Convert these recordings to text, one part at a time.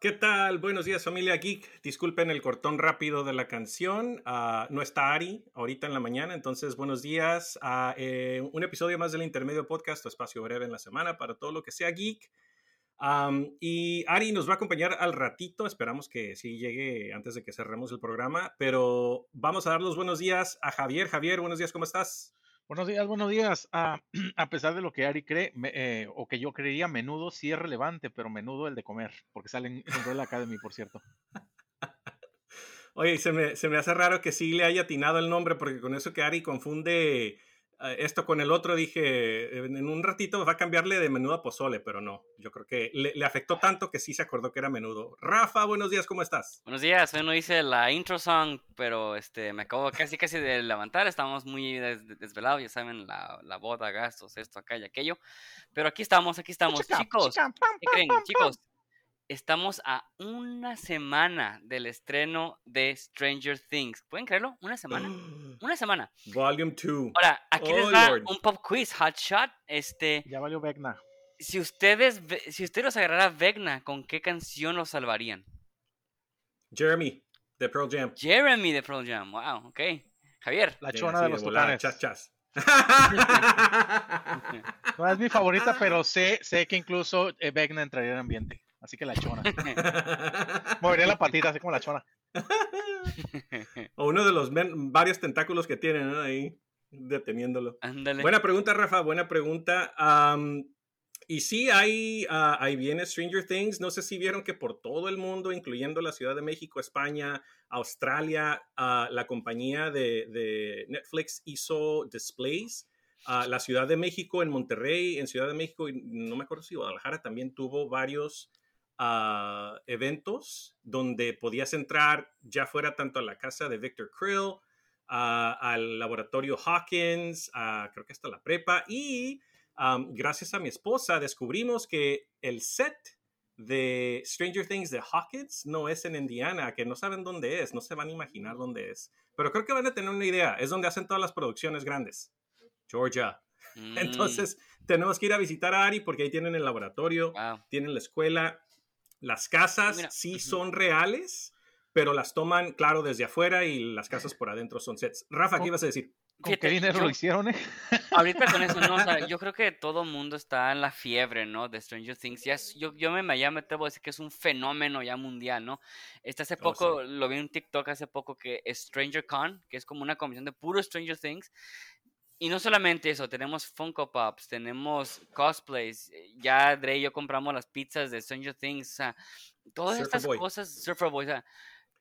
¿Qué tal? Buenos días familia Geek. Disculpen el cortón rápido de la canción. Ah, no está Ari ahorita en la mañana, entonces buenos días a eh, un episodio más del Intermedio Podcast, espacio breve en la semana para todo lo que sea geek. y Ari nos va a acompañar al ratito, esperamos que sí llegue antes de que cerremos el programa, pero vamos a dar los buenos días a Javier. Javier, buenos días, ¿cómo estás? Buenos días, buenos días. Ah, a pesar de lo que Ari cree, eh, o que yo creería, menudo sí es relevante, pero menudo el de comer, porque sale en Umbrella Academy, por cierto. Oye, se me, se me hace raro que sí le haya atinado el nombre, porque con eso que Ari confunde esto con el otro dije, en un ratito va a cambiarle de menudo a pozole, pero no, yo creo que le, afectó tanto que sí se acordó que era menudo. Rafa, buenos días, ¿cómo estás? Buenos días, hoy no hice la intro song, pero este, me acabo casi casi de levantar, estamos muy desvelados, ya saben, la, la boda, gastos, esto, acá y aquello, pero aquí estamos, aquí estamos, chicos, ¿qué creen, chicos? Estamos a una semana del estreno de Stranger Things. ¿Pueden creerlo? ¿Una semana? Una semana. Volume 2. Ahora, aquí les oh, va un pop quiz, hot shot. Este, ya valió Vegna. Si ustedes, si ustedes los agarrara Vegna, ¿con qué canción los salvarían? Jeremy, de Pearl Jam. Jeremy de Pearl Jam, wow, ok. Javier. La chona de los tucanes. Chas, chas. no es mi favorita, pero sé, sé que incluso eh, Vegna entraría en ambiente. Así que la chona. Movería la patita, así como la chona. o uno de los varios tentáculos que tienen ahí deteniéndolo. Buena pregunta, Rafa, buena pregunta. y sí, hay, uh, ahí viene Stranger Things. No sé si vieron que por todo el mundo, incluyendo la Ciudad de México, España, Australia, uh, la compañía de, de, Netflix hizo displays. Uh, la Ciudad de México, en Monterrey, en Ciudad de México, y no me acuerdo si Guadalajara también tuvo varios eventos donde podías entrar ya fuera tanto a la casa de Victor Krill, al laboratorio Hawkins, creo que hasta la prepa, y gracias a mi esposa descubrimos que el set de Stranger Things de Hawkins no es en Indiana, que no saben dónde es, no se van a imaginar dónde es, pero creo que van a tener una idea, es donde hacen todas las producciones grandes, Georgia. Mm. Entonces, tenemos que ir a visitar a Ari porque ahí tienen el laboratorio, tienen la escuela las casas sí son reales, pero las toman, claro, desde afuera y las casas por adentro son sets. Rafa, ¿qué ibas a decir? ¿Con qué dinero lo hicieron, eh? Ahorita con eso, no, o sea, yo creo que todo el mundo está en la fiebre, ¿no? De Stranger Things. Ya yo, yo me, ya me atrevo a decir que es un fenómeno ya mundial, ¿no? Este hace oh, poco, lo vi en TikTok hace poco, que Stranger Con, que es como una comisión de puro Stranger Things, y no solamente eso, tenemos Funko Pops, tenemos cosplays. Eh, ya Dre y yo compramos las pizzas de Stranger Things. O sea, todas estas cosas, Surfer Boy. O sea,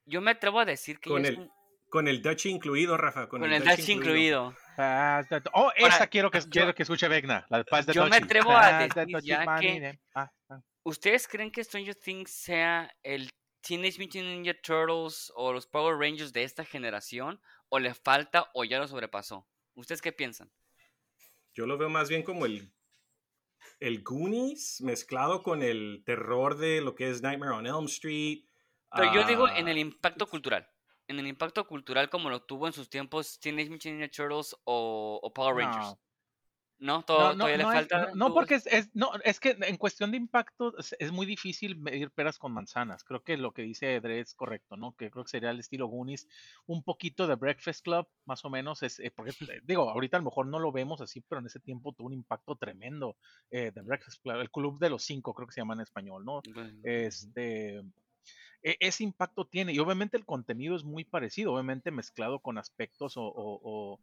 yo me atrevo a decir que. Con, el, con el Dutch incluido, Rafa. Con, el, Dutch, incluido. Ah, oh, esa quiero que, quiero que escuche Vegna. La de yo me atrevo a ah, decir ya que. Ah, ¿Ustedes creen que Stranger Things sea el Teenage Mutant Ninja Turtles o los Power Rangers de esta generación? ¿O le falta o ya lo sobrepasó? ¿Ustedes qué piensan? Yo lo veo más bien como el, el Goonies mezclado con el terror de lo que es Nightmare on Elm Street. Pero yo digo en el ah, impacto cultural. En el impacto cultural como lo tuvo en sus tiempos Teenage Mutant Ninja Turtles o, Power Rangers. ¿No? ¿Todo, no, todavía le falta. no, porque es, no, es que en cuestión de impacto es, muy difícil medir peras con manzanas. Creo que lo que dice Edre es correcto, ¿no? Que creo que sería el estilo Goonies, un poquito de Breakfast Club, más o menos. Es, eh, porque, eh, digo, ahorita a lo mejor no lo vemos así, pero en ese tiempo tuvo un impacto tremendo eh, de Breakfast Club, el Club de los Cinco, creo que se llama en español, ¿no? Este e, ese impacto tiene. Y obviamente el contenido es muy parecido, obviamente mezclado con aspectos o, o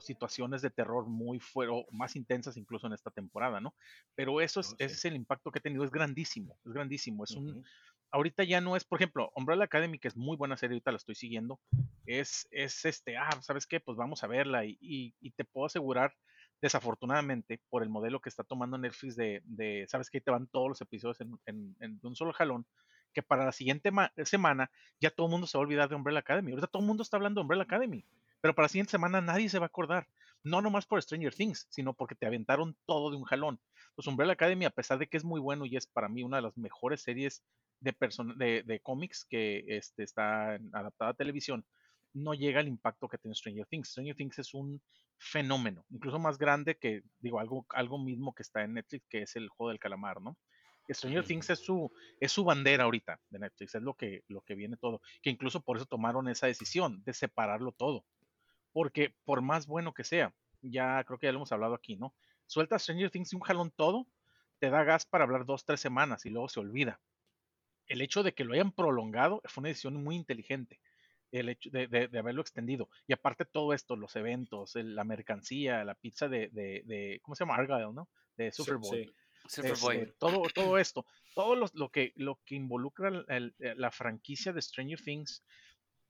situaciones de terror muy fueron más intensas incluso en esta temporada, ¿no? Pero eso es, oh, ese es el impacto que ha tenido, es grandísimo, es grandísimo, es un, ahorita ya no es, por ejemplo, Umbrella Academy, que es muy buena serie, ahorita la estoy siguiendo, es, es este, ah, ¿sabes qué? Pues vamos a verla y, y, te puedo asegurar, desafortunadamente, por el modelo que está tomando Netflix de, de ¿sabes qué? Te van todos los episodios en, en, en un solo jalón, que para la siguiente semana ya todo el mundo se va a olvidar de Umbrella Academy. Ahorita todo el mundo está hablando de Umbrella Academy. Pero para la siguiente semana nadie se va a acordar. No nomás por Stranger Things, sino porque te aventaron todo de un jalón. Pues Umbrella Academy, a pesar de que es muy bueno y es para mí una de las mejores series de, de, de cómics que este, está adaptada a televisión, no llega al impacto que tiene Stranger Things. Stranger Things es un fenómeno, incluso más grande que, digo, algo, algo mismo que está en Netflix, que es el juego del calamar, ¿no? Stranger Things es su, es su bandera ahorita de Netflix, es lo que, lo que viene todo. Que incluso por eso tomaron esa decisión de separarlo todo. Porque por más bueno que sea, ya creo que ya lo hemos hablado aquí, ¿no? Suelta Stranger Things y un jalón todo, te da gas para hablar dos, tres semanas y luego se olvida. El hecho de que lo hayan prolongado fue una decisión muy inteligente el hecho de, de, haberlo extendido. Y aparte todo esto, los eventos, la mercancía, la pizza de, de, ¿cómo se llama? Argyle, ¿no? De Superboy. Este, todo, todo esto, todo lo, que, lo que involucra la franquicia de Stranger Things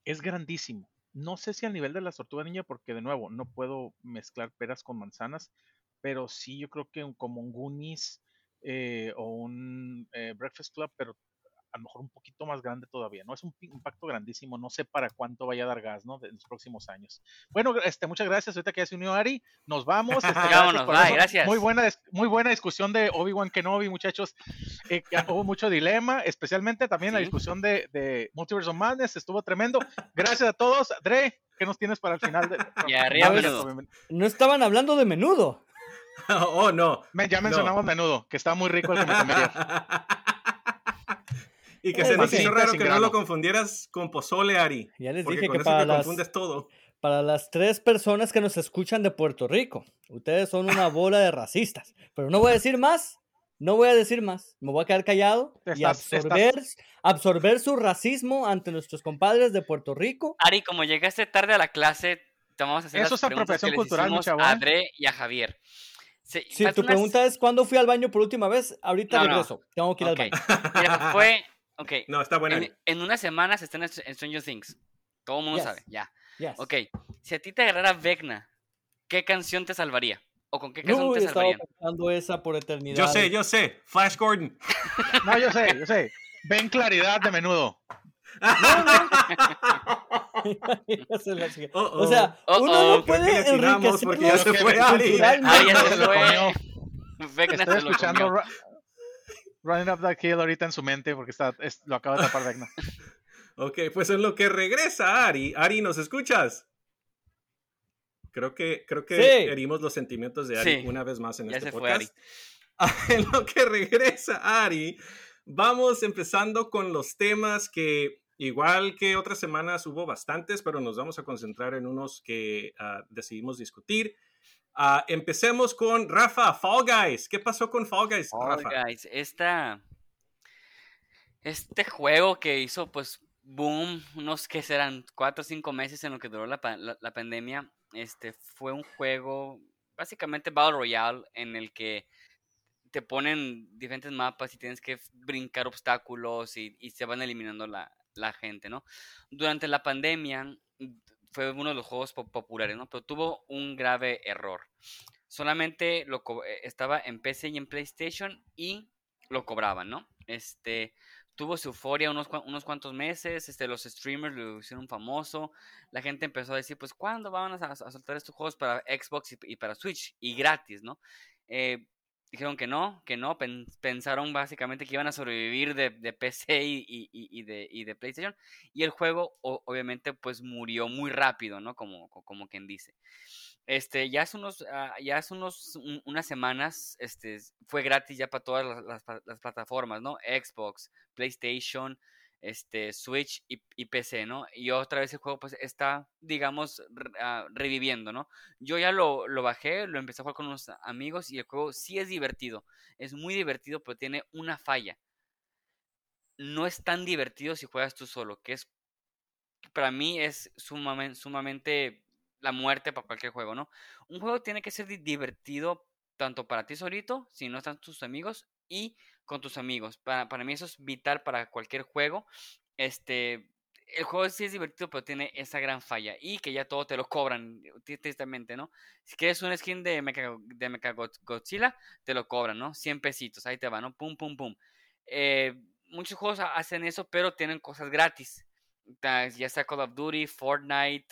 es grandísimo. No sé si al nivel de la tortuga niña, porque de nuevo, no puedo mezclar peras con manzanas, pero sí yo creo que como un Goonies eh, o un eh, Breakfast Club, pero a lo mejor un poquito más grande todavía, ¿no? Es un impacto grandísimo, no sé para cuánto vaya a dar gas, ¿no? En los próximos años. Bueno, este, muchas gracias, ahorita que ya se unió Ari, nos vamos. Este, Vámonos, gracias, Muy buena, muy buena discusión de Obi-Wan Kenobi, muchachos. Eh, hubo mucho dilema, especialmente también la discusión de, de Multiverse of Madness, estuvo tremendo. Gracias a todos. Dre, ¿qué nos tienes para el final? De... Y arriba No estaban hablando de menudo. oh, no. ya mencionamos menudo, que está muy rico el que me comería. Y que se nos hizo raro que no lo confundieras con pozole, Ari. Ya les dije que para las, todo. para las tres personas que nos escuchan de Puerto Rico, ustedes son una bola de racistas. Pero no voy a decir más, no voy a decir más. Me voy a quedar callado y absorber, absorber su racismo ante nuestros compadres de Puerto Rico. Ari, como llegaste tarde a la clase, te vamos a hacer Eso es apropiación cultural, a André y a Javier. si tu pregunta es ¿cuándo fui al baño por última vez? Ahorita regreso. Tengo que ir al baño. Mira, fue Ok. No, está bueno. En, unas semanas está en Stranger Things. Todo el mundo sabe, ya. Ok. Si a ti te agarrara Vecna, ¿qué canción te salvaría? ¿O con qué canción te salvarían? cantando esa por eternidad. Yo sé, yo sé. Flash Gordon. no, yo sé, yo sé. Ven claridad de menudo. O sea, uno no puede enriquecer porque ya se fue Ari. Ari ya se fue. Vecna Estoy escuchando Running Up That Hill ahorita en su mente porque está, lo acaba de tapar Vecna. ok, pues en lo que regresa Ari, Ari, ¿nos escuchas? Creo que, creo que herimos los sentimientos de Ari una vez más en este podcast. en lo que regresa Ari, vamos empezando con los temas que, igual que otras semanas, hubo bastantes, pero nos vamos a concentrar en unos que uh, decidimos discutir. Uh, empecemos con Rafa, Fall Guys. ¿Qué pasó con Fall Guys? Fall Guys, esta, este juego que hizo pues boom, unos que serán cuatro o cinco meses en lo que duró la, la, pandemia, este fue un juego básicamente Battle Royale en el que te ponen diferentes mapas y tienes que brincar obstáculos y, y se van eliminando la, la gente, ¿no? Durante la pandemia fue uno de los juegos populares, ¿no? Pero tuvo un grave error. Solamente lo eh, estaba en PC y en PlayStation y lo cobraban, ¿no? Este tuvo su euforia unos, unos cuantos meses, este, los streamers lo hicieron famoso, la gente empezó a decir, pues, ¿cuándo van a, soltar estos juegos para Xbox y, para Switch? Y gratis, ¿no? Eh, dijeron que no, que no, pensaron básicamente que iban a sobrevivir de, PC y, de, PlayStation, y el juego obviamente pues murió muy rápido, ¿no? Como, como quien dice. Este, ya hace unos, ah, ya hace unos, unas semanas, este, fue gratis ya para todas las plataformas, ¿no? Xbox, PlayStation, este, Switch y, PC, ¿no? Y otra vez el juego pues está, digamos, ah, reviviendo, ¿no? Yo ya lo, lo, bajé, lo empecé a jugar con unos amigos y el juego sí es divertido, es muy divertido, pero tiene una falla. No es tan divertido si juegas tú solo, que es, para mí es sumamente, sumamente la muerte para cualquier juego, ¿no? Un juego tiene que ser divertido tanto para ti solito, si no están tus amigos, y con tus amigos. Para, para mí eso es vital para cualquier juego. Este, el juego sí es divertido, pero tiene esa gran falla. Y que ya todo te lo cobran, tristemente, ¿no? Si quieres un skin de Mecha, de Godzilla, te lo cobran, ¿no? 100 pesitos, ahí te va, ¿no? Pum, pum, pum. Eh, muchos juegos hacen eso, pero tienen cosas gratis. Ya sea Call of Duty, Fortnite,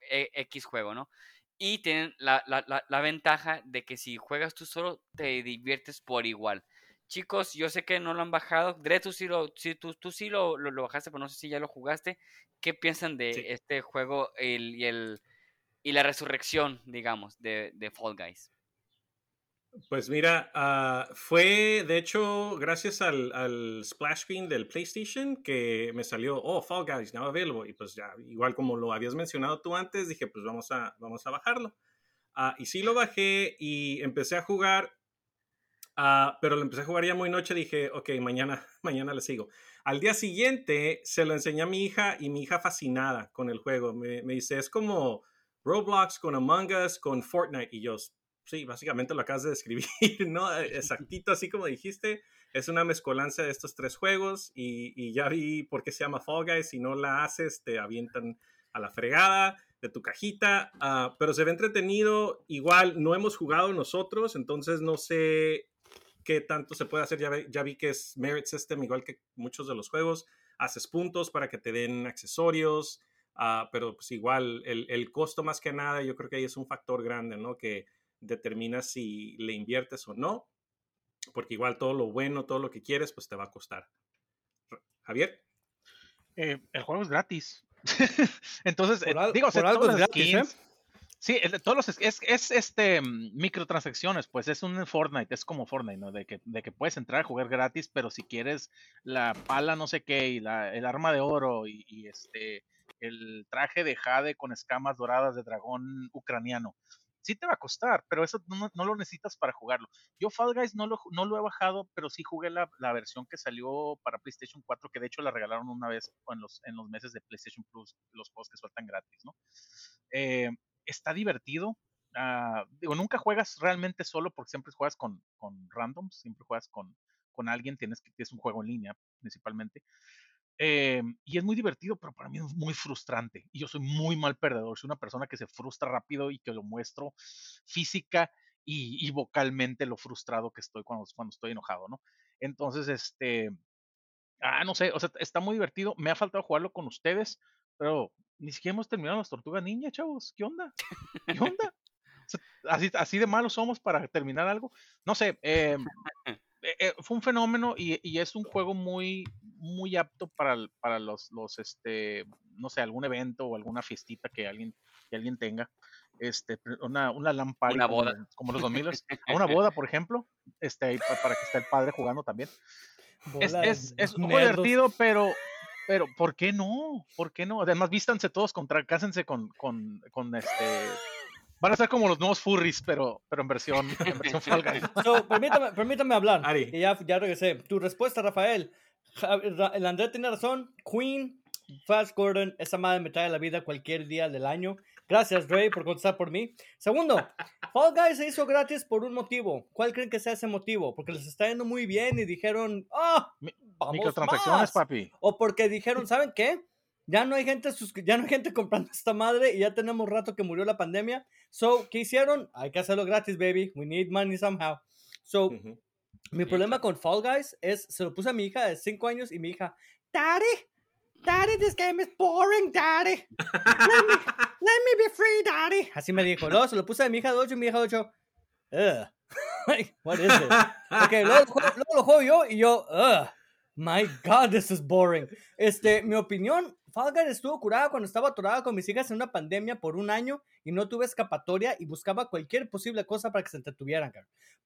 e, X juego, ¿no? Y tienen la, la, la, la ventaja de que si juegas tú solo, te diviertes por igual. Chicos, yo sé que no lo han bajado. Dre, tú sí lo, tú, tú sí lo, lo, bajaste, pero no sé si ya lo jugaste. ¿Qué piensan de este juego el, y, el, y la resurrección, digamos, de, de Fall Guys? Pues mira, uh, fue de hecho gracias al, al, splash screen del PlayStation que me salió, oh, Fall Guys, now available. Y pues ya, igual como lo habías mencionado tú antes, dije, pues vamos a, vamos a bajarlo. Uh, y sí lo bajé y empecé a jugar, uh, pero lo empecé a jugar ya muy noche. Dije, ok, mañana, mañana le sigo. Al día siguiente se lo enseñé a mi hija y mi hija fascinada con el juego. Me, me dice, es como Roblox con Among Us con Fortnite. Y yo, sí, básicamente lo acabas de describir, ¿no? E, exactito, así como dijiste. Es una mezcolanza de estos tres juegos y, y, ya vi por qué se llama Fall Guys. Si no la haces, te avientan a la fregada de tu cajita, uh, pero se ve entretenido. Igual no hemos jugado nosotros, entonces no sé qué tanto se puede hacer. Ya, ya vi que es Merit System, igual que muchos de los juegos. Haces puntos para que te den accesorios, uh, pero pues igual el, el, costo más que nada, yo creo que ahí es un factor grande, ¿no? Que determina si le inviertes o no, porque igual todo lo bueno, todo lo que quieres, pues te va a costar. Javier. Eh, el juego es gratis. Entonces, eh, digo, por algo es gratis, ¿eh? Sí, todos los es, es, este mm, microtransacciones, pues es un Fortnite, es como Fortnite, ¿no? De que, de que puedes entrar a jugar gratis, pero si quieres la pala no sé qué y la, el arma de oro y, este el traje de Jade con escamas doradas de dragón ucraniano, sí te va a costar, pero eso no, no, lo necesitas para jugarlo. Yo Fall Guys no lo, no lo he bajado, pero sí jugué la, la, versión que salió para PlayStation 4, que de hecho la regalaron una vez en los, en los meses de PlayStation Plus, los juegos que sueltan gratis, ¿no? Eh, está divertido. Uh, digo, nunca juegas realmente solo porque siempre juegas con, con randoms, siempre juegas con, con alguien, tienes que, es un juego en línea principalmente. Eh, y es muy divertido, pero para mí es muy frustrante. Y yo soy muy mal perdedor. Soy una persona que se frustra rápido y que lo muestro física y, y vocalmente lo frustrado que estoy cuando, cuando estoy enojado, ¿no? Entonces, este. Ah, no sé, o sea, está muy divertido. Me ha faltado jugarlo con ustedes, pero ni siquiera hemos terminado las tortugas ninja, chavos. ¿Qué onda? ¿Qué onda? Así, así de malos somos para terminar algo. No sé, eh, eh, fue un fenómeno y, y, es un juego muy, muy apto para, para los, los, este, no sé, algún evento o alguna fiestita que alguien, que alguien tenga. Este, una, una lámpara. Una boda. Como, como los 2000 A una boda, por ejemplo. Este, para que esté el padre jugando también. Es, es, es, un juego divertido, pero, pero ¿por qué no? ¿Por qué no? Además, vístanse todos contra, cásense con, con, con este Van a ser como los nuevos furries, pero, pero en versión, en versión Fall Guys. So, permítame, permítame hablar. Ari. Y ya, ya regresé. Tu respuesta, Rafael. El André tiene razón. Queen, Flash Gordon, esa madre me trae la vida cualquier día del año. Gracias, Ray, por contestar por mí. Segundo, Fall Guys se hizo gratis por un motivo. ¿Cuál creen que sea ese motivo? Porque les está yendo muy bien y dijeron, ¡ah! Oh, Microtransacciones, papi. O porque dijeron, ¿saben qué? ya no hay gente ya no hay gente comprando esta madre y ya tenemos rato que murió la pandemia. So, ¿qué hicieron? Hay que hacerlo gratis, baby. We need money somehow. So, mi problema con Fall Guys es, se lo puse a mi hija de 5 años y mi hija, Daddy, Daddy, this game is boring, Daddy. Let me, let me be free, Daddy. Así me dijo. Luego se lo puse a mi hija de 8 y mi hija de 8, ugh. what is it? Ok, luego, luego lo juego yo y yo, ugh. My God, this is boring. Este, mi opinión, Fall Guys estuvo curada cuando estaba atorada con mis hijas en una pandemia por un año y no tuve escapatoria y buscaba cualquier posible cosa para que se entretuvieran,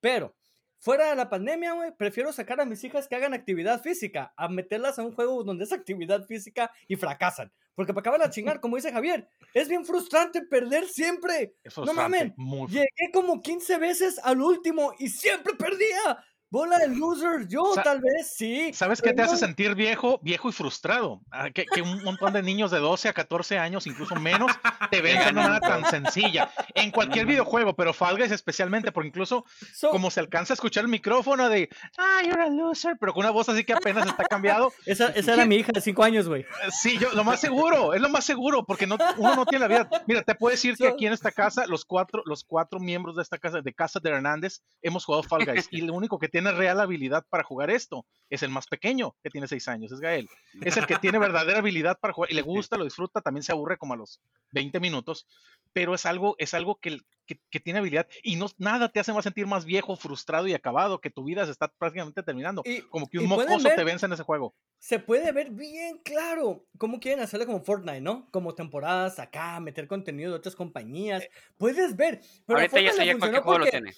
Pero, fuera de la pandemia, güey, prefiero sacar a mis hijas que hagan actividad física a meterlas a un juego donde es actividad física y fracasan. Porque para acabar a chingar, como dice Javier, es bien frustrante perder siempre. no mames, llegué como 15 veces al último y siempre perdía. Bola de losers, yo tal vez sí. ¿Sabes qué te hace sentir viejo? Viejo y frustrado. Ah, que, que, un montón de niños de 12 a 14 años, incluso menos, te vencen una tan sencilla. En cualquier videojuego, pero Fall Guys especialmente, porque incluso como se alcanza a escuchar el micrófono de, ah, you're a loser, pero con una voz así que apenas está cambiado. Esa, esa era mi hija de 5 años, güey. Sí, yo, lo más seguro, es lo más seguro, porque no, uno no tiene la vida. Mira, te puedo decir que aquí en esta casa, los cuatro, los cuatro miembros de esta casa, de Casa de Hernández, hemos jugado Fall Guys, y lo único que tiene tiene real habilidad para jugar esto. Es el más pequeño, que tiene seis años, es Gael. Es el que tiene verdadera habilidad para jugar y le gusta, lo disfruta, también se aburre como a los 20 minutos, pero es algo, es algo que, que, tiene habilidad y no, nada te hace más sentir más viejo, frustrado y acabado, que tu vida se está prácticamente terminando. Y, como que un mocoso te vence en ese juego. Se puede ver bien claro cómo quieren hacerlo como Fortnite, ¿no? Como temporadas acá, meter contenido de otras compañías. Eh, Puedes ver. Pero Ahorita ya sé ya cualquier juego lo tiene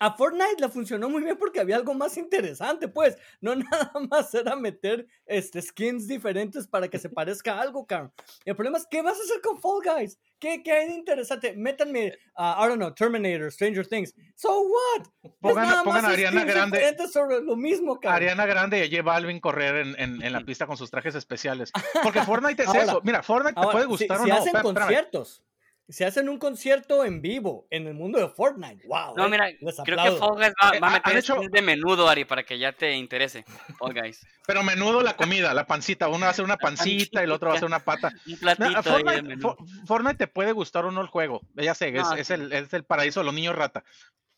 a Fortnite le funcionó muy bien porque había algo más interesante, pues. No nada más era meter este, skins diferentes para que se parezca a algo, cabrón. El problema es, ¿qué vas a hacer con Fall Guys? ¿Qué, qué hay de interesante? Métanme, uh, I don't know, Terminator, Stranger Things. So what? Pongan, pongan a Ariana Grande. Sobre lo mismo, cabrón. Ariana Grande y J Balvin correr en, en, en, la pista con sus trajes especiales. Porque Fortnite es eso. Mira, Fortnite te puede gustar si, o si no. hacen conciertos se hacen un concierto en vivo en el mundo de Fortnite. Wow. No, mira, creo que Fall Guys va, va a meter hecho... de menudo, Ari, para que ya te interese. Fall Guys. Pero menudo la comida, la pancita. Uno va a hacer una pancita y el otro va a hacer una pata. Un platito no, Fortnite, Fortnite, te puede gustar o no el juego. Ya sé, no, es, sí. es, el, es el paraíso de los niños rata.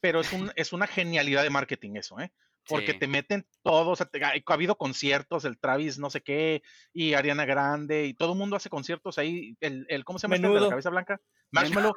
Pero es, un, es una genialidad de marketing eso, ¿eh? Porque sí. te meten todos, o sea, te, ha habido conciertos, el Travis no sé qué, y Ariana Grande, y todo el mundo hace conciertos ahí, el, el ¿cómo se llama Menudo. este de la cabeza blanca? Marshmallow,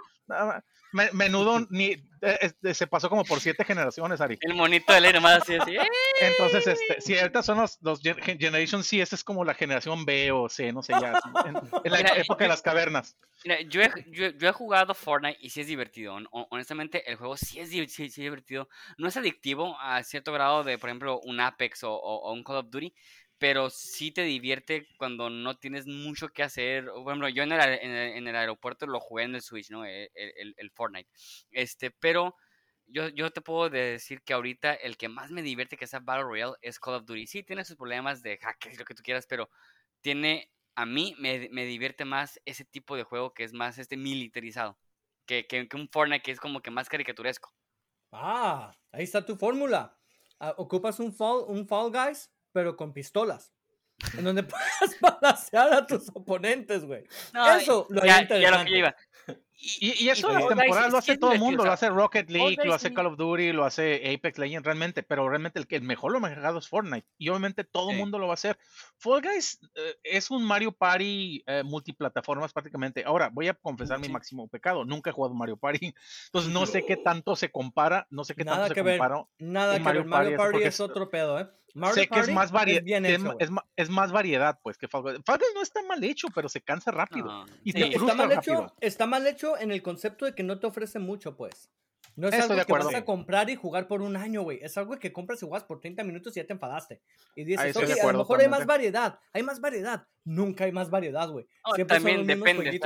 menudo ni, eh, se pasó como por siete generaciones, Ari. El monito de ley nomás así, así. Entonces, este, si ahorita son los, los Generation C, esta es como la generación B o C, no sé, ya, en, en la mira, época de las cavernas. Mira, yo he, yo, yo he, jugado Fortnite y sí es divertido. Honestamente, el juego sí es, sí, sí es divertido. No es adictivo a cierto grado de, por ejemplo, un Apex o, o, o un Call of Duty, pero sí te divierte cuando no tienes mucho que hacer. Por ejemplo, yo en el, en el, en el aeropuerto lo jugué en el Switch, ¿no? El, el, el, Fortnite. Este, pero yo, yo te puedo decir que ahorita el que más me divierte que sea Battle Royale es Call of Duty. Sí, tiene sus problemas de hackers, lo que tú quieras, pero tiene, a mí me, me divierte más ese tipo de juego que es más este militarizado. Que, que, que un Fortnite que es como que más caricaturesco. Ah, ahí está tu fórmula. Uh, ocupas un fall, un fall Guys pero con pistolas. En donde puedas balancear a tus oponentes, güey. No, eso lo ya, ya lo que iba. Y, y, eso y, las temporadas lo hace todo el mundo, lo hace Rocket League, lo hace Call of Duty, lo hace Apex Legends realmente, pero realmente el que mejor lo ha manejado es Fortnite y obviamente todo el sí. mundo lo va a hacer. Fall Guys eh, es un Mario Party eh, multiplataformas prácticamente. Ahora, voy a confesar sí. mi máximo pecado, nunca he jugado Mario Party, entonces no, no. sé qué tanto se compara, no sé qué nada tanto que se ver, compara. Nada que Mario ver, Mario Party, Party es otro pedo, ¿eh? Mario sé Party que es más, vari es, es, hecho, es, es, más variedad, pues, que Fall Guys. Fall Guys no está mal hecho, pero se cansa rápido. No, y sí. está, mal hecho, está mal hecho en el concepto de que no te ofrece mucho, pues. No es algo que vas a comprar y jugar por un año, güey. Es algo que compras y juegas por 30 minutos y ya te enfadaste. Y dices, ok, a lo mejor hay más variedad. Hay más variedad. Nunca hay más variedad, güey. Oh, también depende.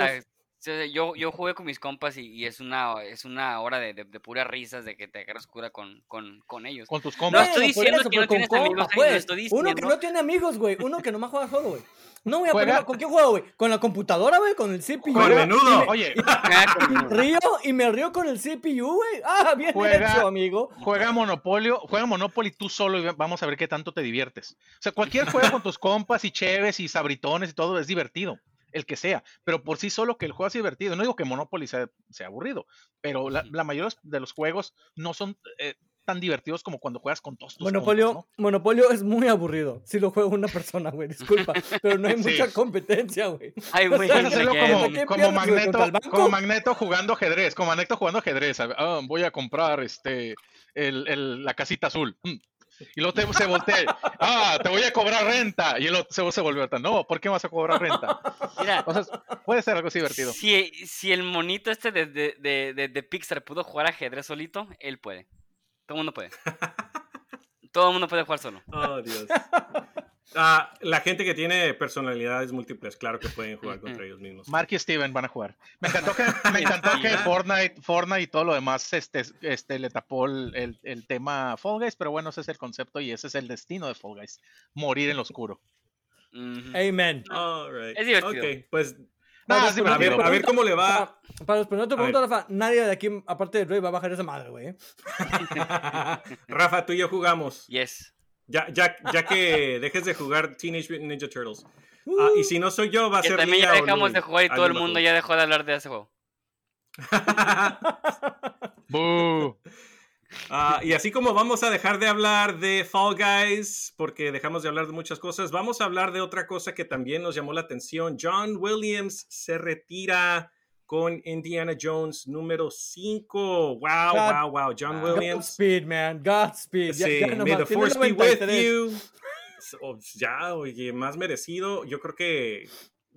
Yo, yo jugué con mis compas y, y, es una es una hora de, de, de puras risas de que te agarras cura con, con, con ellos. Con tus compas. No estoy diciendo eso, que no tienes amigos, pues. estoy diciendo. Uno que no tiene amigos, güey. Uno que nomás juega solo, güey. No voy a poner, ¿con qué juego, güey? ¿Con la computadora, güey? ¿Con el CPU? Con menudo. Me, Oye. Y me río y me río con el CPU, güey. Ah, bien juega, hecho, amigo. Juega Monopolio, juega Monopoly tú solo y vamos a ver qué tanto te diviertes. O sea, cualquier juego con tus compas y cheves y sabritones y todo es divertido el que sea, pero por sí solo que el juego es divertido. No digo que Monopoly sea, sea aburrido, pero la, la, mayoría de los juegos no son eh, tan divertidos como cuando juegas con todos tus Monopolio, compas, ¿no? Monopolio es muy aburrido si lo juega una persona, güey, disculpa, pero no hay sí. mucha competencia, güey. Ay, güey, Puedes hacerlo como, como, magneto, como Magneto jugando ajedrez, como Magneto jugando ajedrez. Oh, voy a comprar este el, el, la casita azul. Mm. Y luego te, se voltea, ah, te voy a cobrar renta. Y el otro se, volvió a no, ¿por qué vas a cobrar renta? Mira, Entonces, puede ser algo así divertido. Si, si el monito este de, de, de, de, Pixar pudo jugar ajedrez solito, él puede. Todo el mundo puede. Todo el mundo puede jugar solo. Oh, Dios. Ah, la gente que tiene personalidades múltiples, claro que pueden jugar contra ellos mismos. Mark y Steven van a jugar. Me encantó que, me encantó que Fortnite, Fortnite y todo lo demás este, este, le tapó el, el, el, tema Fall Guys, pero bueno, ese es el concepto y ese es el destino de Fall Guys. Morir en lo oscuro. Mm -hmm. Amen. Right. Es divertido. Pues... No, a, ver, a, ver, cómo le va. Para, para responder tu pregunta, Rafa, nadie de aquí, aparte de Rey, va a bajar esa madre, güey. Rafa, tú y yo jugamos. Yes. Ya, ya, ya que dejes de jugar Teenage Mutant Ninja Turtles. Uh, uh, y si no soy yo, va a que ser también ya dejamos de jugar y todo el mundo ya dejó de hablar de ese juego. uh, y así como vamos a dejar de hablar de Fall Guys, porque dejamos de hablar de muchas cosas, vamos a hablar de otra cosa que también nos llamó la atención. John Williams se retira con Indiana Jones número 5. Wow, God, wow, wow. John Williams. Godspeed, man. Godspeed. Sí, ya, ya may the force be with you. Oh, ya, oye, más merecido. Yo creo que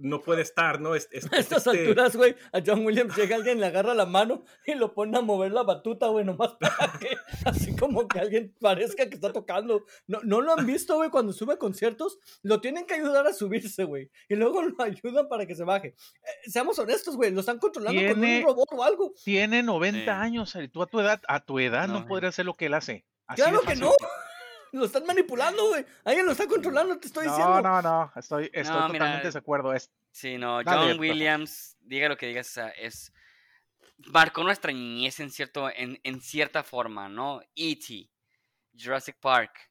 no puede estar, ¿no? Es, a estas este alturas, güey, a John Williams llega alguien, le agarra la mano y lo pone a mover la batuta, güey, nomás para que, así como que alguien parezca que está tocando. No, no lo han visto, güey, cuando sube a conciertos, lo tienen que ayudar a subirse, güey, y luego lo ayudan para que se baje. Eh, seamos honestos, güey, lo están controlando con un robot o algo. Tiene 90 años, y tú a tu edad, a tu edad no, podrías hacer lo que él hace. claro que no. Lo están manipulando, güey. Alguien lo está controlando, te estoy diciendo. No, no, no. Estoy, estoy totalmente de acuerdo. Es... Sí, no. John Williams, diga lo que digas, es. Marcó nuestra niñez en, cierto, en, en cierta forma, ¿no? E.T., Jurassic Park.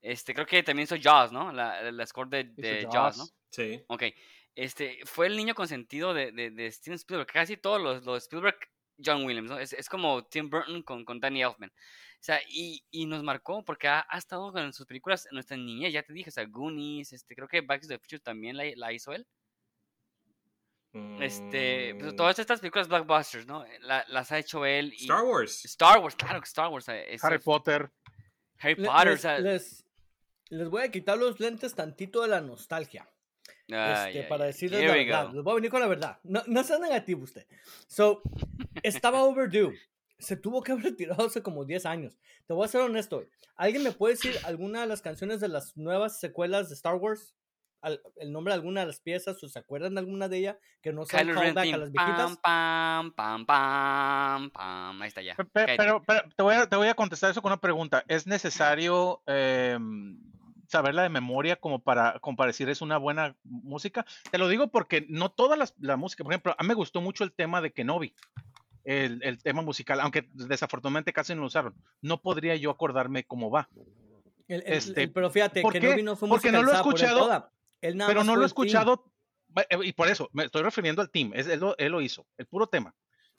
Este, creo que también hizo Jaws, ¿no? La, la score de, de Jaws, ¿no? Sí. Ok. Este, fue el niño consentido de, de, de Steven Spielberg. Casi todos los, los Spielberg, John Williams, ¿no? Es, es como Tim Burton con, con Danny Elfman. O sea, y, y nos marcó porque ha, ha, estado con sus películas en nuestra niñez, ya te dije, o sea, Goonies, este, creo que Back to the Future también la, la hizo él. Este, pues, mm. todas estas películas blockbusters, ¿no? La, las ha hecho él. Y Star Wars. Star Wars, claro que Star Wars. Harry Potter. Harry Potter, les, o sea, les, les, voy a quitar los lentes tantito de la nostalgia. Este, para decirles la verdad. Les voy a venir con la verdad. No, no sea negativo usted. So, estaba overdue se tuvo que haber retirado hace como 10 años. Te voy a ser honesto. ¿Alguien me puede decir alguna de las canciones de las nuevas secuelas de Star Wars? el nombre de alguna de las piezas o se acuerdan de alguna de ellas que no sean callback a las viejitas. Pam, pam, pam, pam, Ahí está ya. Pero, pero, te, voy a, te, voy a, contestar eso con una pregunta. ¿Es necesario eh, saberla de memoria como para, como para decir es una buena música? Te lo digo porque no toda la, la música, por ejemplo, a mí me gustó mucho el tema de Kenobi el, tema musical, aunque desafortunadamente casi no lo usaron. No podría yo acordarme cómo va. este, pero fíjate, que no fue Porque no lo he escuchado, pero no lo he escuchado, eh, y por eso me estoy refiriendo al team, él, él, lo hizo, el puro tema.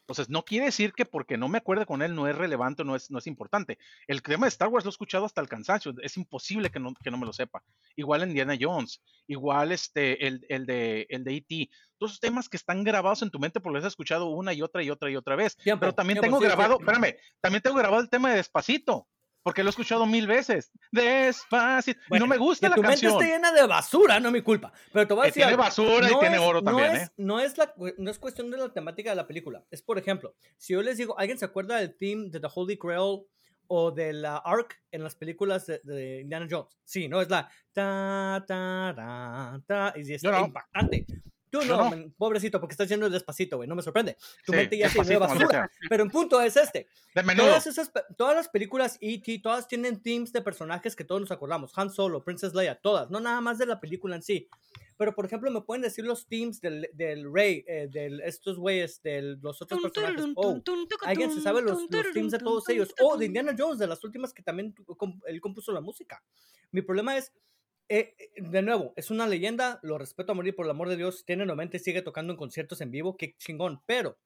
Entonces, no quiere decir que porque no me acuerde con él no es relevante, no es, no es importante. El tema de Star Wars lo he escuchado hasta el cansancio, es imposible que no, que no me lo sepa. Igual Indiana Jones, igual este, el, el de el de E.T. Todos esos temas que están grabados en tu mente porque los has escuchado una y otra y otra y otra vez. Pero también tengo grabado, espérame, también tengo grabado el tema de Despacito porque lo he escuchado mil veces. Despacito. y no me gusta la tu canción. mente está llena de basura, no mi culpa. Pero te voy a decir. Tiene basura y tiene oro también, es, ¿eh? No es, la, no es cuestión de la temática de la película. Es, por ejemplo, si yo les digo, ¿alguien se acuerda del theme de The Holy Grail o de la Ark en las películas de, Indiana Jones? Sí, no es la ta, ta, ta, ta. Y es impactante. Tú no, pobrecito, porque estás yendo despacito, güey, no me sorprende. Tu mente ya se ve basura. Pero un punto es este. Todas, esas, todas las películas E.T., todas tienen themes de personajes que todos nos acordamos. Han Solo, Princess Leia, todas. No nada más de la película en sí. Pero, por ejemplo, me pueden decir los themes del, del Rey, eh, de estos güeyes, de los otros personajes. Oh, alguien se sabe los, los themes de todos ellos. O de Indiana Jones, de las últimas que también él compuso la música. Mi problema es eh, eh, de nuevo, es una leyenda, lo respeto a morir por el amor de Dios, tiene 90 y sigue tocando en conciertos en vivo, qué chingón, pero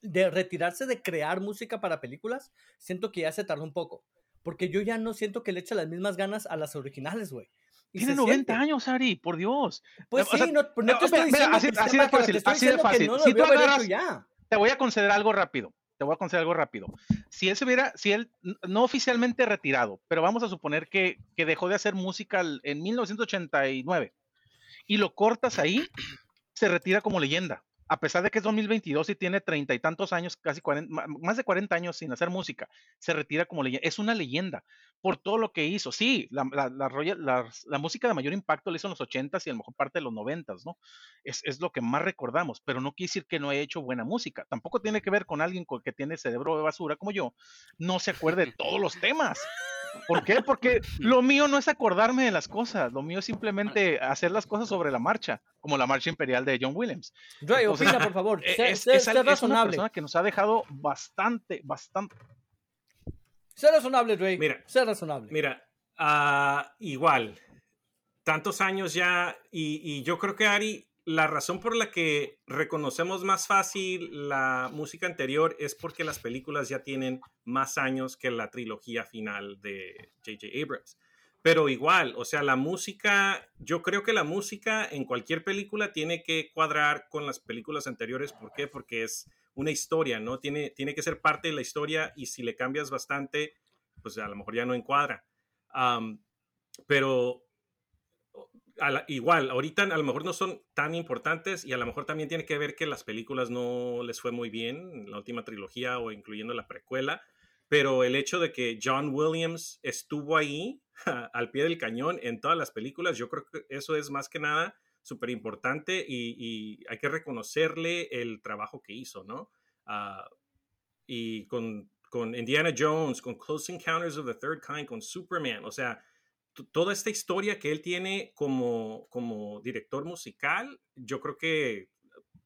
de retirarse de crear música para películas, siento que ya se tardó un poco, porque yo ya no siento que le eche las mismas ganas a las originales, güey. Tiene 90 años, Ari, por Dios. Pues sí, no, no, te estoy diciendo así, así de fácil, así de fácil. si tú agarras, te voy a conceder algo rápido te voy a conceder algo rápido. Si él se hubiera, si él no oficialmente retirado, pero vamos a suponer que, que dejó de hacer música en 1989 y lo cortas ahí, se retira como leyenda a pesar de que es 2022 y tiene treinta y tantos años, casi 40, más de 40 años sin hacer música, se retira como leyenda. Es una leyenda por todo lo que hizo. Sí, la, la, la, música de mayor impacto la hizo en los 80s y a lo mejor parte de los 90s, ¿no? Es, lo que más recordamos, pero no quiere decir que no haya hecho buena música. Tampoco tiene que ver con alguien que tiene cerebro de basura como yo, no se acuerde de todos los temas. ¿Por qué? Porque lo mío no es acordarme de las cosas, lo mío es simplemente hacer las cosas sobre la marcha, como la marcha imperial de John Williams. Opina, por favor. E, es, es, es, es una persona que nos ha dejado bastante, bastante. Sé razonable, Dre. Mira, sé razonable. Mira, uh, igual, tantos años ya, y, y yo creo que Ari, la razón por la que reconocemos más fácil la música anterior es porque las películas ya tienen más años que la trilogía final de J.J. Abrams. Pero igual, o sea, la música, yo creo que la música en cualquier película tiene que cuadrar con las películas anteriores. ¿Por qué? Porque es una historia, ¿no? Tiene, tiene que ser parte de la historia y si le cambias bastante, pues a lo mejor ya no encuadra. pero igual, ahorita a lo mejor no son tan importantes y a lo mejor también tiene que ver que las películas no les fue muy bien, la última trilogía o incluyendo la precuela, pero el hecho de que John Williams estuvo ahí al pie del cañón en todas las películas, yo creo que eso es más que nada súper importante y, hay que reconocerle el trabajo que hizo, ¿no? Ah, y con, con Indiana Jones, con Close Encounters of the Third Kind, con Superman, o sea, toda esta historia que él tiene como, como director musical, yo creo que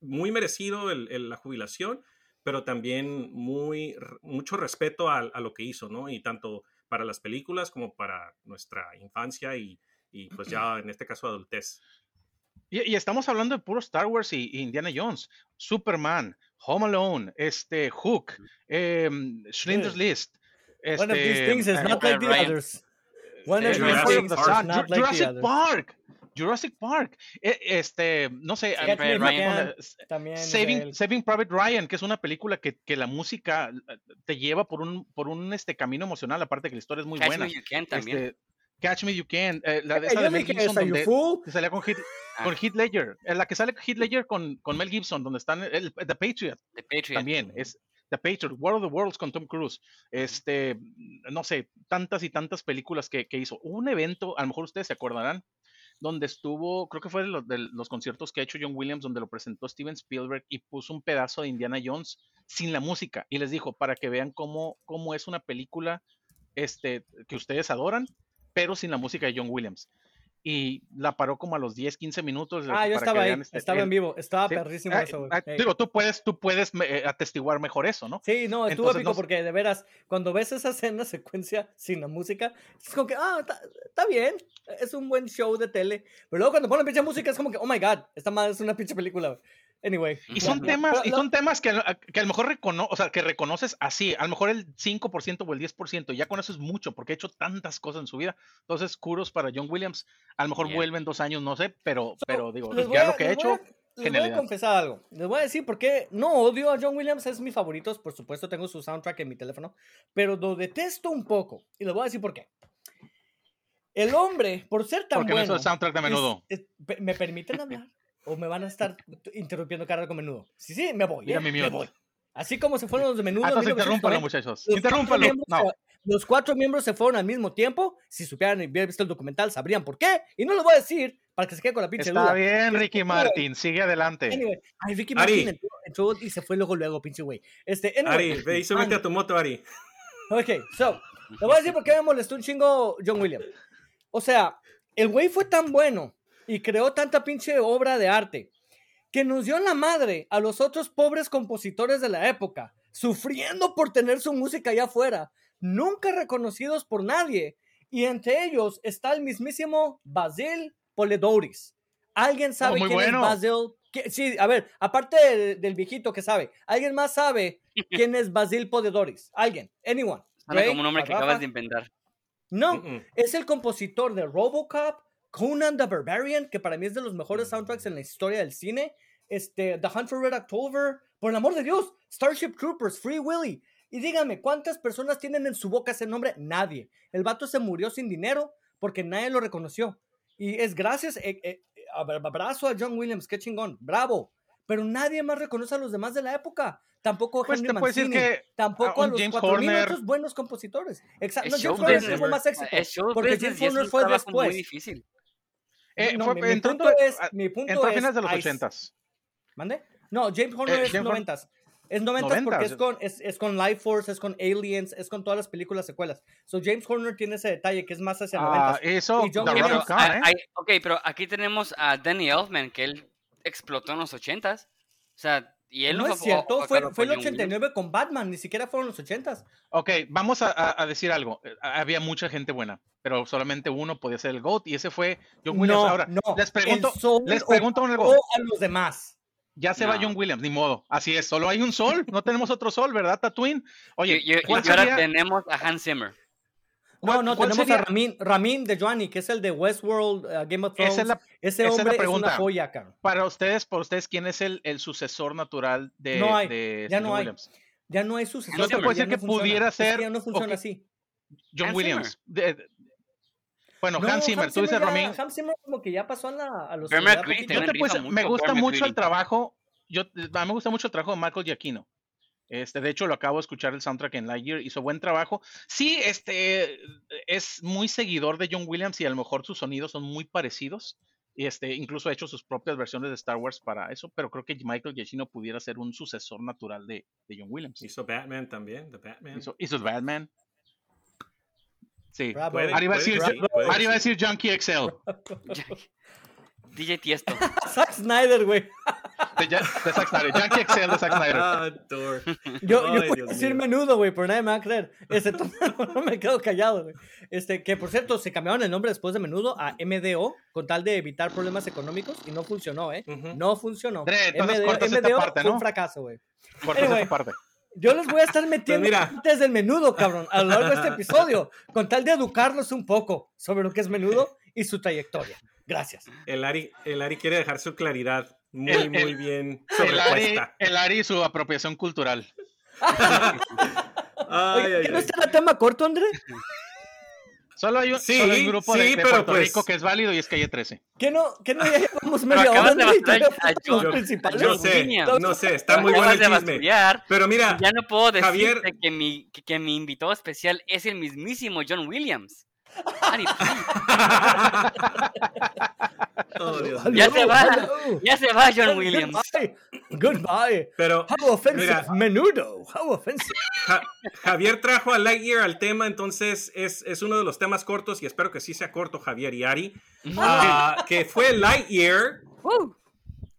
muy merecido la jubilación, pero también muy, mucho respeto a, lo que hizo, ¿no? Y tanto para las películas como para nuestra infancia y, y pues ya en este caso adultez. Y, estamos hablando de puro Star Wars y, Indiana Jones, Superman, Home Alone, este, Hook, eh, Schindler's List. Este, One of these things is not like the others. One of these things is not like Jurassic the others. Park. Jurassic Park, e, este, no sé, Saving, Saving, Private Ryan, que es una película que, que, la música eh, te lleva por un, por un este, camino emocional, aparte que la historia es muy buena. Me you can, también. Este, Catch Me You Can, eh, la de, esa de Mel Gibson, donde salía con Hit, ah. con Heath Ledger, eh, la que sale Heath Ledger con, con Mel Gibson, donde están el, The Patriot, The Patriot. también, es The Patriot, War of the Worlds con Tom Cruise, este, no sé, tantas y tantas películas que, que hizo. Hubo un evento, a lo mejor ustedes se acordarán, donde estuvo, creo que fue de los, de los, conciertos que ha hecho John Williams, donde lo presentó Steven Spielberg y puso un pedazo de Indiana Jones sin la música y les dijo para que vean cómo, cómo es una película este, que ustedes adoran, pero sin la música de John Williams y la paró como a los 10, 15 minutos. Ah, yo estaba ahí, este, estaba en vivo, estaba perrísimo ah, eso. Ah, digo, tú puedes, tú puedes eh, atestiguar mejor eso, ¿no? Sí, no, estuvo épico porque de veras, cuando ves esa escena, secuencia sin la música, es como que, ah, está bien, es un buen show de tele, pero luego cuando ponen pinche música es como que, oh my god, esta madre es una pinche película. Anyway. Y son temas, y son temas que, que, a lo mejor recono, o sea, que reconoces así, a lo mejor el 5% o el 10%, ya con eso es mucho, porque ha hecho tantas cosas en su vida. Entonces, curos para John Williams, a lo mejor vuelven dos años, no sé, pero, pero digo, ya lo que ha hecho. les voy a confesar algo. Les voy a decir por qué no odio a John Williams, es mi favorito. Por supuesto, tengo su soundtrack en mi teléfono, pero lo detesto un poco. Y les voy a decir por qué. El hombre, por ser tan Porque bueno. no es el soundtrack de menudo. ¿Me permiten hablar? O me van a estar interrumpiendo cada con menudo. Sí, sí, me voy. ¿eh? me voy. Así como se fueron los de menudo. Hasta interrúmpalo, muchachos. Los interrúmpalo. no. Los cuatro miembros se fueron al mismo tiempo. Si supieran y hubieran visto el documental, sabrían por qué. Y no lo voy a decir para que se quede con la pinche Está duda. bien, Ricky Martin. Sigue adelante. ay, Ricky Martin entró, y se fue luego, luego, pinche güey. Este, Ari, ve y súbete a tu moto, Ari. Ok, so, le voy a decir por qué me molestó un chingo John Williams. O sea, el güey fue tan bueno y creó tanta pinche obra de arte que nos dio la madre a los otros pobres compositores de la época, sufriendo por tener su música allá afuera, nunca reconocidos por nadie. Y entre ellos está el mismísimo Basil Poledouris. ¿Alguien sabe oh, quién es Basil? Sí, a ver, aparte del, viejito que sabe, ¿alguien más sabe quién es Basil Poledouris? ¿Alguien? ¿Anyone? como un nombre que acabas de inventar. No, es el compositor de Robocop, Conan the Barbarian, que para mí es de los mejores soundtracks en la historia del cine. Este, The Hunt for Red October, por el amor de Dios, Starship Troopers, Free Willy. Y dígame, ¿cuántas personas tienen en su boca ese nombre? Nadie. El vato se murió sin dinero porque nadie lo reconoció. Y es gracias, eh, eh, abrazo a John Williams, qué chingón, bravo. Pero nadie más reconoce a los demás de la época. Tampoco a pues Henry Mancini, tampoco a, los James Horner. otros buenos compositores. Exacto. No, James Horner tuvo más éxito. porque James Horner fue después. Muy difícil. Eh, no, mi, punto es, mi punto entró a finales de los ochentas. ¿Mande? No, James Horner eh, es noventas. Es noventas porque es con, es, es, con Life Force, es con Aliens, es con todas las películas secuelas. So James Horner tiene ese detalle que es más hacia noventas. Ah, eso, y Williams, ah, ¿eh? Ok, pero aquí tenemos a Danny Elfman, que él explotó en los ochentas. O sea, y él no, no es cierto, fue, fue, el 89 con Batman, ni siquiera fueron los 80s. Ok, vamos a, a, decir algo. Eh, había mucha gente buena, pero solamente uno podía ser el GOAT y ese fue John Williams. No, Ahora, no, les pregunto, les pregunto algo. a los demás. Ya se va John Williams, ni modo. Así es, solo hay un sol, no tenemos otro sol, ¿verdad, Tatooine? Oye, y, ahora tenemos a Hans Zimmer. No, no, tenemos a Ramin, Ramin de Joanny, que es el de Westworld, uh, Game of Thrones. Ese hombre es, una joya, cara. Para ustedes, por ustedes, ¿quién es el, el sucesor natural de, no hay, de ya no Williams? Hay. Ya no hay sucesor. No te puedo decir que pudiera ser. ya no funciona así. John Williams. Bueno, Hans Zimmer, tú dices Romín. Hans Zimmer como que ya pasó a, la, a los. Yo te me gusta mucho el trabajo. Yo, me gusta mucho el trabajo de Michael Giacchino. Este, de hecho, lo acabo de escuchar el soundtrack en Lightyear, hizo buen trabajo. Sí, este es muy seguidor de John Williams y a lo mejor sus sonidos son muy parecidos. Y este, incluso ha hecho sus propias versiones de Star Wars para eso, pero creo que Michael Giacchino pudiera ser un sucesor natural de, de John Williams. Hizo Batman también, The Batman. Hizo, hizo Batman. Sí. Ari va a decir Junkie XL. DJ Tiesto. Zack Snyder, güey. De, de, Zack Snyder. Junkie XL de Zack Snyder. Ah, yo, yo voy a decir menudo, güey, pero nadie me va a creer. Este, no me quedo callado, güey. Este, que por cierto, se cambiaron el nombre después de menudo a MDO con tal de evitar problemas económicos y no funcionó, ¿eh? No funcionó. MDO, MDO parte, fue un fracaso, güey. Cortas anyway, esta parte. Yo les voy a estar metiendo pues antes del menudo, cabrón, a lo largo de este episodio, con tal de educarlos un poco sobre lo que es menudo y su trayectoria. Gracias. El Ari, el Ari quiere dejar su claridad muy, muy bien el Ari, el Ari y su apropiación cultural. ay, ¿No está el tema corto, André? Solo hay un, sí, solo hay un grupo de, de Puerto pues, Rico que es válido y es calle 13. ¿Qué no, qué no ya llevamos media hora? De yo, yo sé, no sé, está muy bueno el chisme. Pero mira, ya no puedo decir Javier... que, mi, que, que mi invitado especial es el mismísimo John Williams. oh, Dios ya se va, ya se va John Williams. Goodbye. Pero, How offensive, menudo. How offensive. Javier trajo a Lightyear al tema, entonces es, es, uno de los temas cortos y espero que sí sea corto, Javier y Ari. Uh, que fue Lightyear. Uh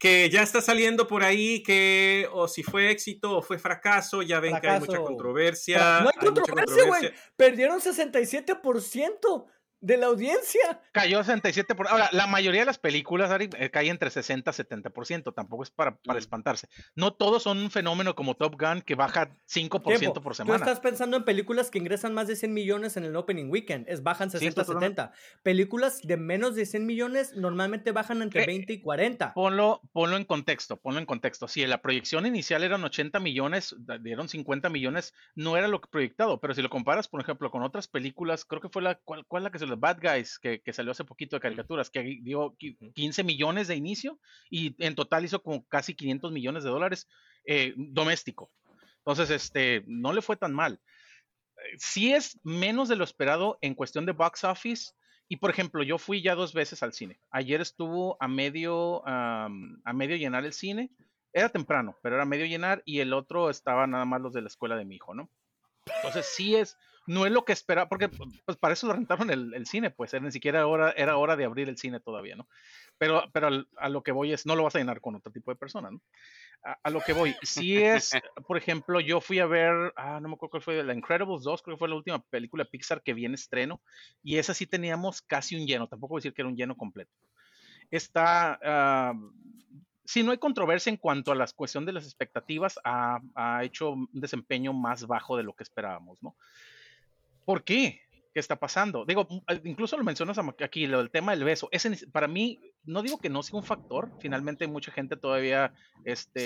que ya está saliendo por ahí que o si fue éxito o fue fracaso, ya ven que hay mucha controversia. No hay, controversia, güey. Perdieron 67% de la audiencia. Cayó 67%. Por... Ahora, la mayoría de las películas, Ari, eh, cae entre 60 y 70%. Tampoco es para, para mm. espantarse. No todos son un fenómeno como Top Gun que baja 5% por semana. Tú estás pensando en películas que ingresan más de 100 millones en el opening weekend. Es bajan 60 70. Películas de menos de 100 millones normalmente bajan entre 20 y 40. Ponlo, ponlo en contexto. Ponlo en contexto. Si la proyección inicial eran 80 millones, dieron 50 millones, no era lo proyectado. Pero si lo comparas, por ejemplo, con otras películas, creo que fue la, ¿cuál, cuál la que se Bad Guys, que, salió hace poquito de caricaturas, que dio 15 millones de inicio y en total hizo como casi 500 millones de dólares eh, doméstico. Entonces, este, no le fue tan mal. Eh, sí es menos de lo esperado en cuestión de box office. Y por ejemplo, yo fui ya dos veces al cine. Ayer estuvo a medio, a medio llenar el cine. Era temprano, pero era medio llenar y el otro estaba nada más los de la escuela de mi hijo, ¿no? Entonces sí es, no es lo que esperaba, porque pues para eso lo rentaron el, el cine, pues ni siquiera hora, era hora de abrir el cine todavía, ¿no? Pero, pero a lo que voy es, no lo vas a llenar con otro tipo de persona, ¿no? A, lo que voy, si es, por ejemplo, yo fui a ver, ah, no me acuerdo cuál fue, La Incredibles 2, creo que fue la última película Pixar que viene estreno, y esa sí teníamos casi un lleno, tampoco voy a decir que era un lleno completo. Está, ah, si no hay controversia en cuanto a la cuestión de las expectativas, ha, ha, hecho un desempeño más bajo de lo que esperábamos, ¿no? ¿Por qué? ¿Qué está pasando? Digo, mm, eh, incluso lo mencionas aquí, del tema del beso. Ese, para mí, no digo que no sea un factor. Finalmente, mucha gente todavía este,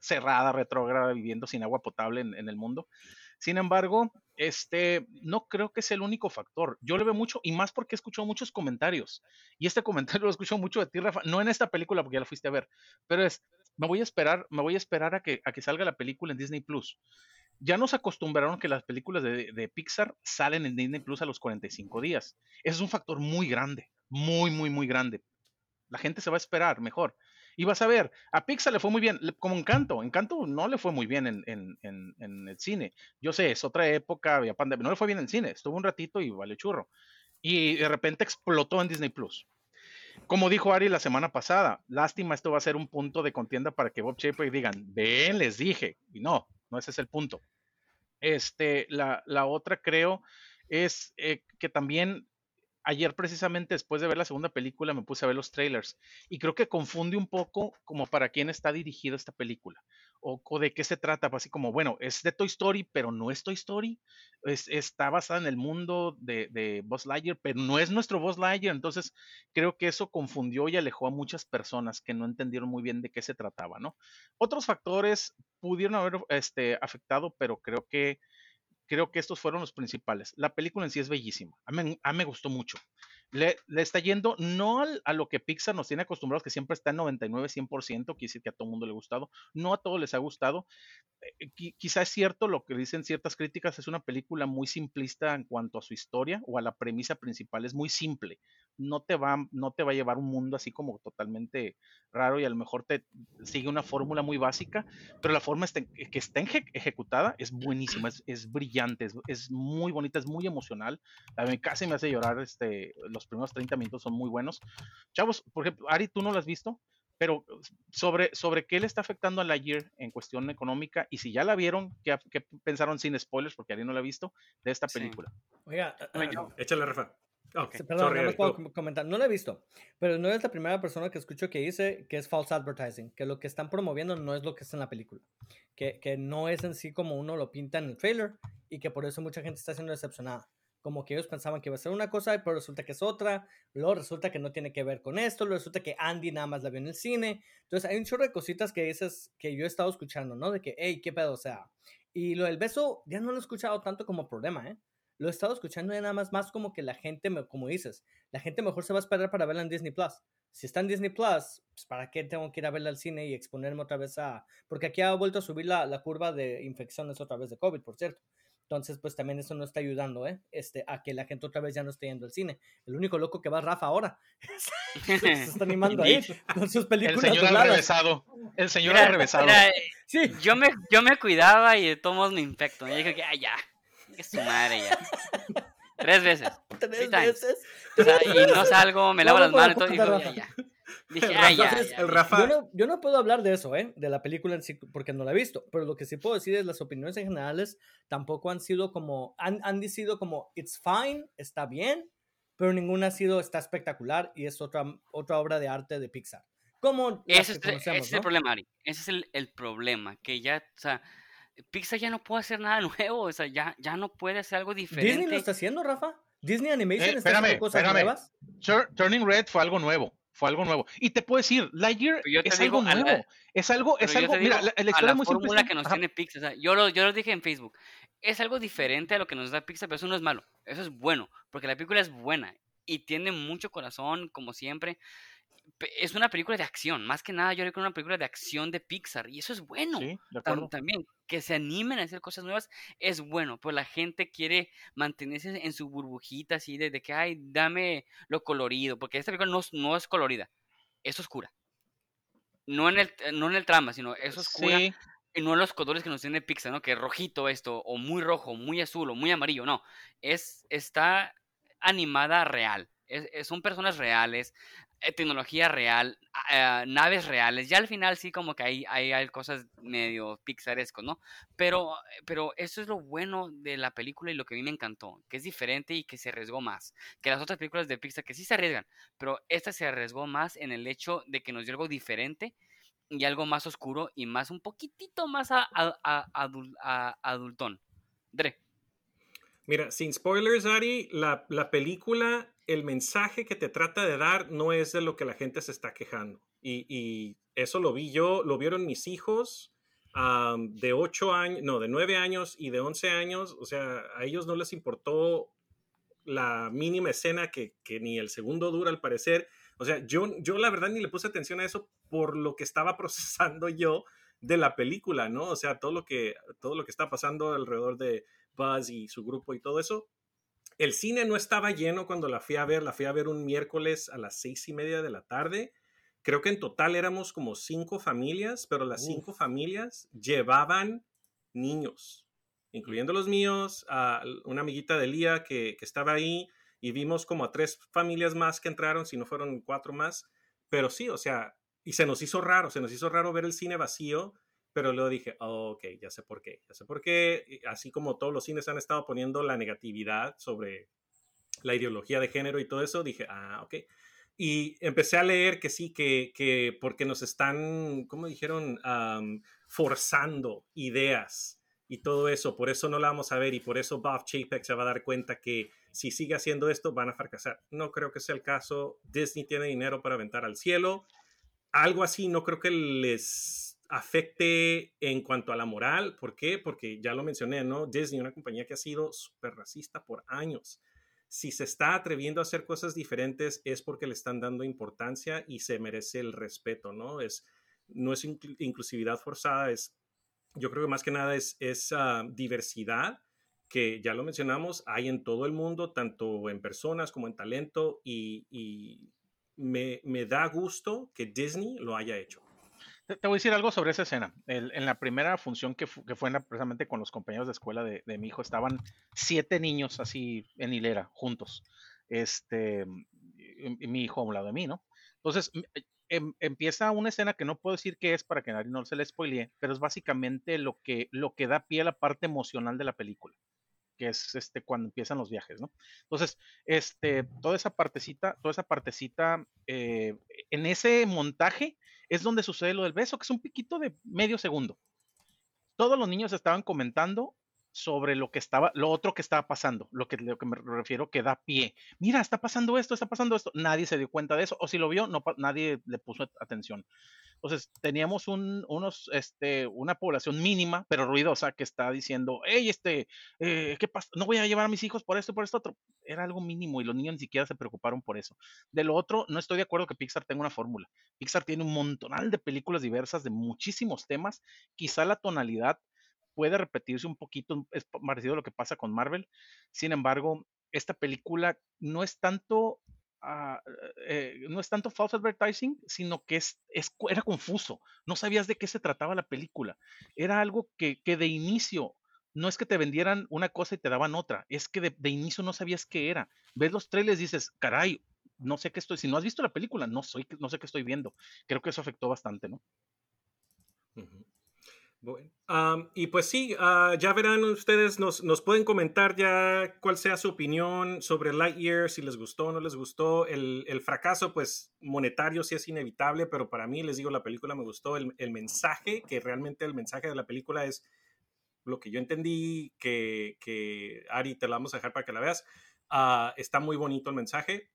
cerrada, retrógrada, viviendo sin agua potable en, el mundo. Sin embargo, este, no creo que sea el único factor. Yo lo veo mucho, y más porque he escuchado muchos comentarios. Y este comentario lo escucho mucho de ti, Rafa. No en esta película, porque ya la fuiste a ver, pero es, me voy a esperar, me voy a esperar a que, a que salga la película en Disney Plus ya nos acostumbraron que las películas de, Pixar salen en Disney Plus a los 45 días. Ese es un factor muy grande, muy, muy, muy grande. La gente se va a esperar mejor. Y vas a ver, a Pixar le fue muy bien, como Encanto. Encanto no le fue muy bien en, el cine. Yo sé, es otra época, había pandemia, no le fue bien en el cine. Estuvo un ratito y vale churro. Y de repente explotó en Disney Plus. Como dijo Ari la semana pasada, lástima, esto va a ser un punto de contienda para que Bob Chapek digan, ven, les dije. Y no, no ese es el punto. Este, la, la otra creo es eh, que también ayer precisamente después de ver la segunda película me puse a ver los trailers y creo que confunde un poco como para quién está dirigida esta película o, de qué se trata, pues, así como, bueno, es de Toy Story, pero no es Toy Story, está basada en el mundo de, de Buzz Lightyear, pero no es nuestro Buzz Lightyear, entonces creo que eso confundió y alejó a muchas personas que no entendieron muy bien de qué se trataba, ¿no? Otros factores pudieron haber este, afectado, pero creo que creo que estos fueron los principales. La película en sí es bellísima. A mí, me gustó mucho. Le, está yendo no a lo que Pixar nos tiene acostumbrados, que siempre está en 99, 100%, quiere decir que a todo el mundo le ha gustado. No a todos les ha gustado. Eh, quizá es cierto lo que dicen ciertas críticas, es una película muy simplista en cuanto a su historia o a la premisa principal. Es muy simple no te va, no te va a llevar un mundo así como totalmente raro y a lo mejor te sigue una fórmula muy básica, pero la forma que está ejecutada es buenísima, es, brillante, es, muy bonita, es muy emocional. A mí casi me hace llorar, este, los primeros 30 minutos son muy buenos. Chavos, por ejemplo, Ari, tú no lo has visto, pero sobre, sobre qué le está afectando a la Year en cuestión económica y si ya la vieron, ¿qué, pensaron sin spoilers? Porque Ari no la ha visto, de esta película. Oiga, échale, Rafa. Perdón, no puedo comentar. No lo he visto, pero no es la primera persona que escucho que dice que es false advertising, que lo que están promoviendo no es lo que está en la película, que, que no es en sí como uno lo pinta en el trailer y que por eso mucha gente está siendo decepcionada. Como que ellos pensaban que iba a ser una cosa, pero resulta que es otra. Luego resulta que no tiene que ver con esto. Luego resulta que Andy nada más la vio en el cine. Entonces hay un chorro de cositas que dices que yo he estado escuchando, ¿no? De que, hey, qué pedo, o sea. Y lo del beso ya no lo he escuchado tanto como problema, ¿eh? Lo he estado escuchando y nada más, más como que la gente, como dices, la gente mejor se va a esperar para verla en Disney Plus. Si está en Disney Plus, pues ¿para qué tengo que ir a verla al cine y exponerme otra vez a...? Porque aquí ha vuelto a subir la, la curva de infecciones otra vez de COVID, por cierto. Entonces, pues también eso no está ayudando, ¿eh? Este, a que la gente otra vez ya no esté yendo al cine. El único loco que va es Rafa ahora. se está animando ahí con sus películas. El señor ha revesado. El señor ha revesado. sí. Yo me, yo me cuidaba y de todos modos me infecto. Y dije que, ay, ya, que su madre ya. Tres veces. Tres veces. y no salgo, me lavo las manos y todo. Digo, ya, ya. Dije, ay, ya, el Rafa. Yo, no, yo no, puedo hablar de eso, ¿eh? De la película en sí, porque no la he visto. Pero lo que sí puedo decir es las opiniones en generales tampoco han sido como. Han, han sido como, it's fine, está bien, pero ninguna ha sido, está espectacular y es otra, otra obra de arte de Pixar. Como ese, es, ese es el problema, Ari. Ese es el, el problema. Que ya, o sea Pixar ya no puede hacer nada nuevo, o sea, ya, ya no puede hacer algo diferente. ¿Disney lo está haciendo, Rafa? ¿Disney Animation eh, está haciendo cosas nuevas? Turning Red fue algo nuevo, fue algo nuevo. Y te puedo decir, Lightyear es algo nuevo. es algo, es algo, mira, la, la historia es muy fórmula que nos tiene Pixar, o sea, yo, lo, yo lo dije en Facebook, es algo diferente a lo que nos da Pixar, pero eso no es malo, eso es bueno, porque la película es buena y tiene mucho corazón, como siempre, es una película de acción, más que nada yo creo que es una película de acción de Pixar y eso es bueno. También que se animen a hacer cosas nuevas es bueno, pues la gente quiere mantenerse en su burbujita así de, que, ay, dame lo colorido, porque esta película no, no, es colorida, es oscura. No en el, no en el trama, sino es oscura. Y no en los colores que nos tiene Pixar, ¿no? Que es rojito esto, o muy rojo, muy azul, o muy amarillo, no. Es, está animada real. son personas reales, tecnología real, eh, naves reales. Ya al final sí como que hay, hay, cosas medio pixarescos, ¿no? Pero, pero eso es lo bueno de la película y lo que a mí me encantó, que es diferente y que se arriesgó más. Que las otras películas de Pixar que sí se arriesgan, pero esta se arriesgó más en el hecho de que nos dio algo diferente y algo más oscuro y más un poquitito más a, adultón. Dre. Mira, sin spoilers, Ari, la, la película el mensaje que te trata de dar no es de lo que la gente se está quejando. Y, eso lo vi yo, lo vieron mis hijos de 8 años, no, de 9 años y de 11 años. O sea, a ellos no les importó la mínima escena que, ni el segundo dura al parecer. O sea, yo, yo la verdad ni le puse atención a eso por lo que estaba procesando yo de la película, ¿no? O sea, todo lo que, todo lo que está pasando alrededor de Buzz y su grupo y todo eso, el cine no estaba lleno cuando la fui a ver, la fui a ver un miércoles a las seis y media de la tarde. Creo que en total éramos como cinco familias, pero las cinco familias llevaban niños, incluyendo los míos, a una amiguita de Lía que, que estaba ahí y vimos como a tres familias más que entraron, si no fueron cuatro más. Pero sí, o sea, y se nos hizo raro, se nos hizo raro ver el cine vacío pero luego dije, oh, ok, ya sé por qué, ya sé por qué, así como todos los cines han estado poniendo la negatividad sobre la ideología de género y todo eso, dije, ah, ok. Y empecé a leer que sí, que, que porque nos están, ¿cómo dijeron? forzando ideas y todo eso, por eso no la vamos a ver y por eso Bob Chapek se va a dar cuenta que si sigue haciendo esto van a fracasar. No creo que sea el caso. Disney tiene dinero para aventar al cielo. Algo así no creo que les afecte en cuanto a la moral. ¿Por qué? Porque ya lo mencioné, ¿no? Disney, una compañía que ha sido súper racista por años. Si se está atreviendo a hacer cosas diferentes es porque le están dando importancia y se merece el respeto, ¿no? Es, no es inclusividad forzada, es, yo creo que más que nada es, esa diversidad que ya lo mencionamos, hay en todo el mundo, tanto en personas como en talento, y, me da gusto que Disney lo haya hecho. Te, voy a decir algo sobre esa escena. en la primera función que, que fue precisamente con los compañeros de escuela de, mi hijo, estaban siete niños así en hilera, juntos. Este, y, mi hijo a un lado de mí, ¿no? Entonces, em, empieza una escena que no puedo decir qué es para que nadie no se le spoilee, pero es básicamente lo que, lo que da pie a la parte emocional de la película que es este cuando empiezan los viajes, ¿no? Entonces, este, toda esa partecita, toda esa partecita, eh, en ese montaje es donde sucede lo del beso, que es un piquito de medio segundo. Todos los niños estaban comentando sobre lo que estaba, lo otro que estaba pasando, lo que, lo que me refiero que da pie. Mira, está pasando esto, está pasando esto. Nadie se dio cuenta de eso, o si lo vio, no, nadie le puso atención. Entonces, teníamos un, unos, este, una población mínima, pero ruidosa, que está diciendo, hey, este, eh, ¿qué pasa? No voy a llevar a mis hijos por esto, por esto otro. Era algo mínimo y los niños ni siquiera se preocuparon por eso. De lo otro, no estoy de acuerdo que Pixar tenga una fórmula. Pixar tiene un montonal de películas diversas de muchísimos temas. Quizá la tonalidad puede repetirse un poquito, es parecido a lo que pasa con Marvel. Sin embargo, esta película no es tanto eh, no es tanto false advertising, sino que es, era confuso. No sabías de qué se trataba la película. Era algo que, de inicio no es que te vendieran una cosa y te daban otra, es que de, inicio no sabías qué era. Ves los trailers y dices, caray, no sé qué estoy. Si no has visto la película, no, soy, no sé qué estoy viendo. Creo que eso afectó bastante, ¿no? Bueno, y pues sí, ah, ya verán ustedes, nos, nos, pueden comentar ya cuál sea su opinión sobre Lightyear, si les gustó o no les gustó. El, el, fracaso, pues monetario sí es inevitable, pero para mí, les digo, la película me gustó. El, el, mensaje, que realmente el mensaje de la película es lo que yo entendí, que, que Ari, te la vamos a dejar para que la veas. Uh, está muy bonito el mensaje,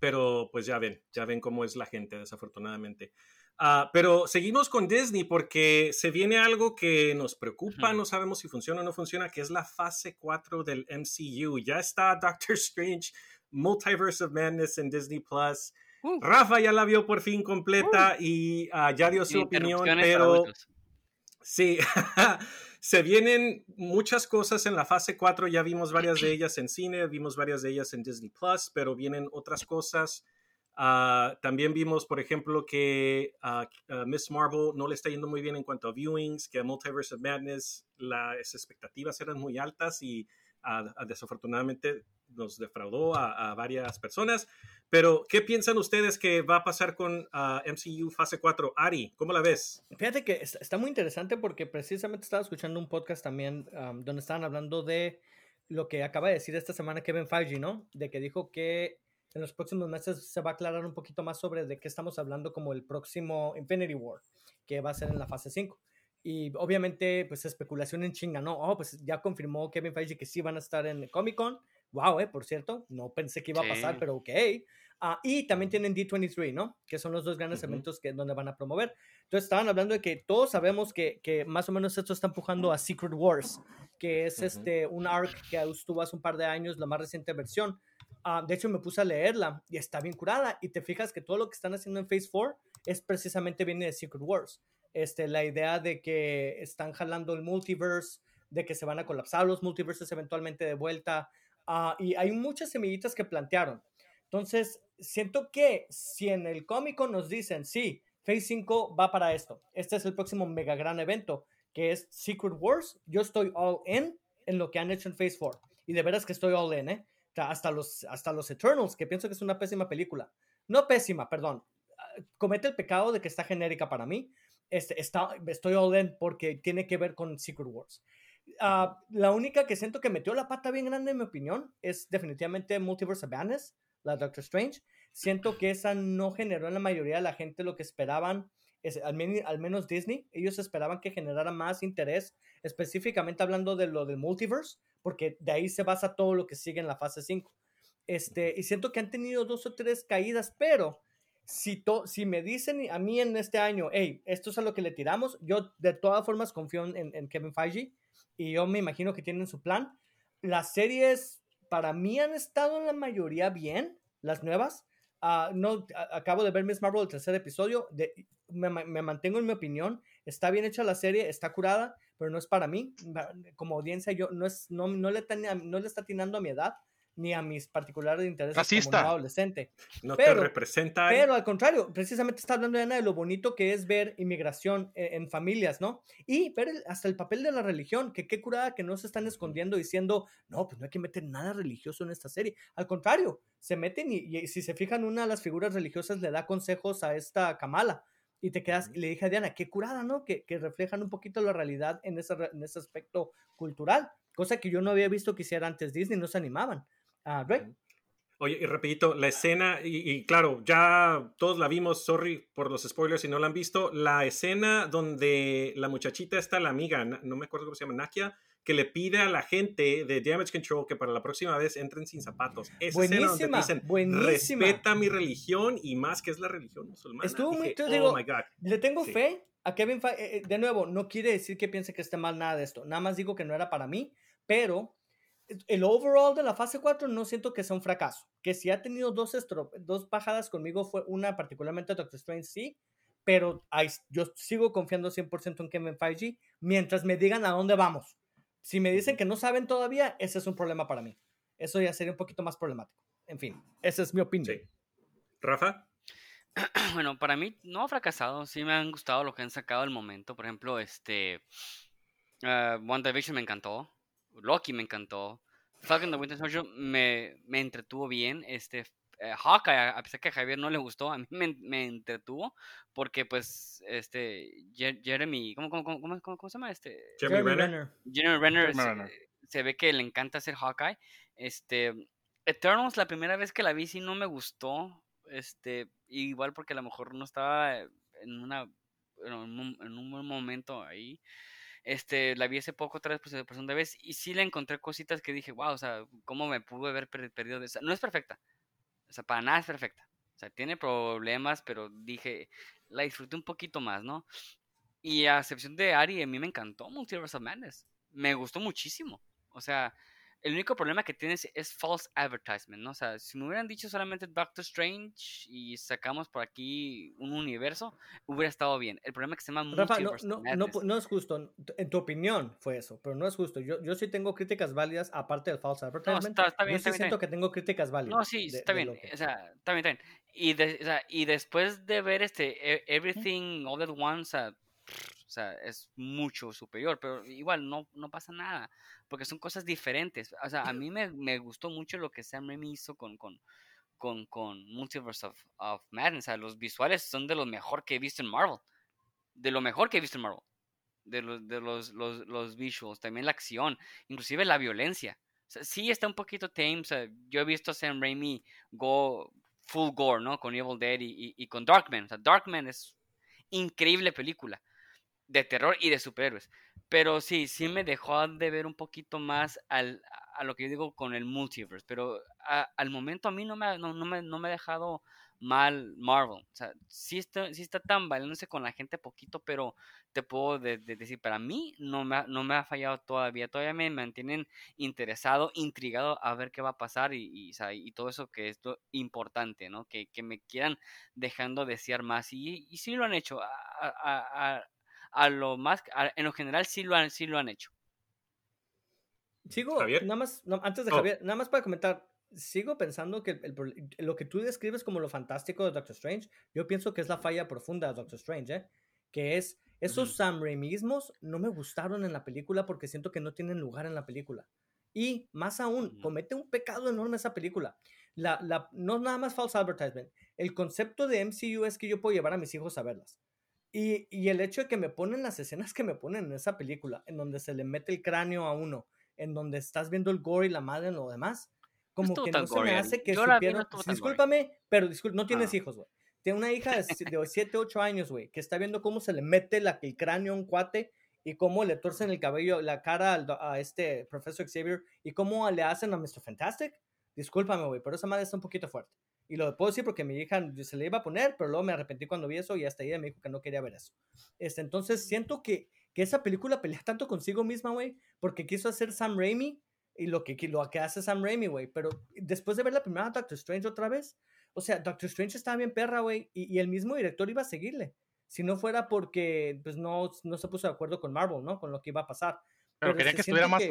pero pues ya ven, ya ven cómo es la gente, desafortunadamente. Ah, pero seguimos con Disney porque se viene algo que nos preocupa, no sabemos si funciona o no funciona, que es la fase 4 del MCU. Ya está Doctor Strange, Multiverse of Madness en Disney Plus. Uh. Rafa ya la vio por fin completa uh. y ah, ya dio su opinión, pero sí, se vienen muchas cosas en la fase 4, ya vimos varias de ellas en cine, vimos varias de ellas en Disney Plus, pero vienen otras cosas Ah, también vimos, por ejemplo, que a Miss Marvel no le está yendo muy bien en cuanto a viewings, que a Multiverse of Madness las expectativas eran muy altas y desafortunadamente nos defraudó a, varias personas. Pero, ¿qué piensan ustedes que va a pasar con MCU fase 4? Ari, ¿cómo la ves? Fíjate que está, muy interesante porque precisamente estaba escuchando un podcast también donde estaban hablando de lo que acaba de decir esta semana Kevin Feige, ¿no? De que dijo que en los próximos meses se va a aclarar un poquito más sobre de qué estamos hablando como el próximo Infinity War, que va a ser en la fase 5. Y obviamente, pues especulación en chinga, ¿no? Oh, pues ya confirmó Kevin Feige que sí van a estar en Comic Con. Wow, eh, por cierto, no pensé que iba a pasar, pero ok. Ah, y también tienen D23, ¿no? Que son los dos grandes eventos que donde van a promover. Entonces estaban hablando de que todos sabemos que, que más o menos esto está empujando a Secret Wars, que es este un arc que estuvo hace un par de años, la más reciente versión, Ah, de hecho, me puse a leerla y está bien curada. Y te fijas que todo lo que están haciendo en Phase 4 es precisamente viene de Secret Wars. Este, la idea de que están jalando el multiverse, de que se van a colapsar los multiverses eventualmente de vuelta. Ah, y hay muchas semillitas que plantearon. Entonces, siento que si en el cómico nos dicen, sí, Phase 5 va para esto, este es el próximo mega gran evento, que es Secret Wars, yo estoy all in en lo que han hecho en Phase 4. Y de veras que estoy all in, ¿eh? Hasta los, hasta los Eternals, que pienso que es una pésima película. No pésima, perdón. Ah, comete el pecado de que está genérica para mí. Este, está, estoy all in porque tiene que ver con Secret Wars. Ah, la única que siento que metió la pata bien grande, en mi opinión, es definitivamente Multiverse of Madness, la Doctor Strange. Siento que esa no generó en la mayoría de la gente lo que esperaban, es, al, al menos Disney. Ellos esperaban que generara más interés, específicamente hablando de lo del multiverse, porque de ahí se basa todo lo que sigue en la fase 5. Este, y siento que han tenido dos o tres caídas, pero si, to, si me dicen a mí en este año, hey, esto es a lo que le tiramos, yo de todas formas confío en, en Kevin Feige y yo me imagino que tienen su plan. Las series para mí han estado en la mayoría bien, las nuevas. Uh, no, acabo de ver Miss Marvel el tercer episodio, de, me, mantengo en mi opinión, está bien hecha la serie, está curada, pero no es para mí. Como audiencia, yo no, es, no, no, le, no le está atinando a mi edad ni a mis particulares intereses como adolescente. No te representa. Pero al contrario, precisamente está hablando Ana de lo bonito que es ver inmigración en, en familias, ¿no? Y ver hasta el papel de la religión, que qué curada que no se están escondiendo diciendo, no, pues no hay que meter nada religioso en esta serie. Al contrario, se meten y, y si se fijan, una de las figuras religiosas le da consejos a esta Kamala y te quedas, y le dije a Diana, qué curada, ¿no? Que, que reflejan un poquito la realidad en ese, en ese aspecto cultural, cosa que yo no había visto que hiciera antes Disney, no se animaban. Ah, Oye, y rapidito, la escena, y, claro, ya todos la vimos, sorry por los spoilers si no la han visto, la escena donde la muchachita está, la amiga, no me acuerdo cómo se llama, Nakia, que le pide a la gente de Damage Control que para la próxima vez entren sin zapatos. Esa buenísima, escena donde dicen, buenísima. respeta mi religión y más que es la religión musulmana. Estuvo muy, oh digo, le tengo fe a Kevin Feige, eh, eh, de nuevo, no quiere decir que piense que esté mal nada de esto, nada más digo que no era para mí, pero el overall de la fase 4 no siento que sea un fracaso. Que si ha tenido dos, dos bajadas conmigo, fue una particularmente Doctor Strange, sí, pero yo sigo confiando 100% en Kevin Feige mientras me digan a dónde vamos. Si me dicen que no saben todavía, ese es un problema para mí. Eso ya sería un poquito más problemático. En fin, esa es mi opinión. Rafa. Bueno, para mí no ha fracasado. Sí me han gustado lo que han sacado al momento. Por ejemplo, este. Uh, WandaVision me encantó. Loki me encantó. Falcon the Winter Soldier me, me entretuvo bien. Este, eh, Hawkeye, a pesar que a Javier no le gustó, a mí me, me entretuvo porque pues este Jeremy, ¿cómo, cómo, cómo, cómo, se llama este? Jeremy, Renner. Jeremy Renner, se, se, ve que le encanta hacer Hawkeye. Este Eternals la primera vez que la vi sí no me gustó, este igual porque a lo mejor no estaba en una en un, en un buen momento ahí. Este, la vi hace poco otra vez por segunda vez y sí le encontré cositas que dije, wow, o sea, ¿cómo me pude haber perdido de esa? No es perfecta, o sea, para nada es perfecta. O sea, tiene problemas, pero dije, la disfruté un poquito más, ¿no? Y a excepción de Ari, a mí me encantó Multiverse of Madness. Me gustó muchísimo. O sea, el único problema que tienes es false advertisement, ¿no? O sea, si me hubieran dicho solamente Doctor Strange y sacamos por aquí un universo, hubiera estado bien. El problema es que se llama Rafa, no, no, no, no, es justo. En tu opinión fue eso, pero no es justo. Yo, yo sí tengo críticas válidas aparte del false advertisement. está, está bien, yo sí siento que tengo críticas válidas. No, sí, está bien. O sea, está bien, está bien. Y, de, o sea, y después de ver este e, Everything All at Once, o sea, es mucho superior, pero igual no, no pasa nada, porque son cosas diferentes. O sea, a mí me, me gustó mucho lo que Sam Raimi hizo con, con, con, con Multiverse of, of Madness. O sea, los visuales son de lo mejor que he visto en Marvel. De lo mejor que he visto en Marvel. De los, de los, los, los visuals, también la acción, inclusive la violencia. O sea, sí está un poquito tame. O sea, yo he visto a Sam Raimi go full gore, ¿no? Con Evil Dead y, y, y con Darkman. O sea, Darkman es increíble película de terror y de superhéroes. Pero sí, sí me dejó de ver un poquito más al, a lo que yo digo con el multiverse. Pero al momento a mí no me, ha, no, me, no me ha dejado mal Marvel. O sea, sí está, sí está tan valiéndose con la gente poquito, pero te puedo decir, para mí no me, ha, no me ha fallado todavía. Todavía me mantienen interesado, intrigado a ver qué va a pasar y, y, todo eso que es importante, ¿no? Que, que me quieran dejando desear más. Y, y sí lo han hecho. Lo más, en lo general sí lo han, sí lo han hecho. Sigo, nada más, antes de oh. Javier, nada más para comentar, sigo pensando que lo que tú describes como lo fantástico de Doctor Strange, yo pienso que es la falla profunda de Doctor Strange, ¿eh? que es esos Sam Raimismos no me gustaron en la película porque siento que no tienen lugar en la película. Y más aún, comete un pecado enorme esa película. La, la, no nada más false advertisement. El concepto de MCU es que yo puedo llevar a mis hijos a verlas. Y, y, el hecho de que me ponen las escenas que me ponen en esa película, en donde se le mete el cráneo a uno, en donde estás viendo el gore y la madre en lo demás, como que no se me hace que supieron... Discúlpame, pero no tienes ah. hijos, güey. Tiene una hija de, 7, 8 años, güey, que está viendo cómo se le mete la, el cráneo a un cuate y cómo le torcen el cabello, la cara al, a este profesor Xavier y cómo le hacen a Mr. Fantastic. Discúlpame, güey, pero esa madre está un poquito fuerte. Y lo puedo decir porque mi hija se le iba a poner, pero luego me arrepentí cuando vi eso y hasta ella me dijo que no quería ver eso. Este, entonces siento que, que esa película pelea tanto consigo misma, güey, porque quiso hacer Sam Raimi y lo que, lo que hace Sam Raimi, güey. Pero después de ver la primera Doctor Strange otra vez, o sea, Doctor Strange estaba bien perra, güey, y, y, el mismo director iba a seguirle. Si no fuera porque, pues, no, no se puso de acuerdo con Marvel, ¿no? Con lo que iba a pasar. Pero, quería que estuviera más.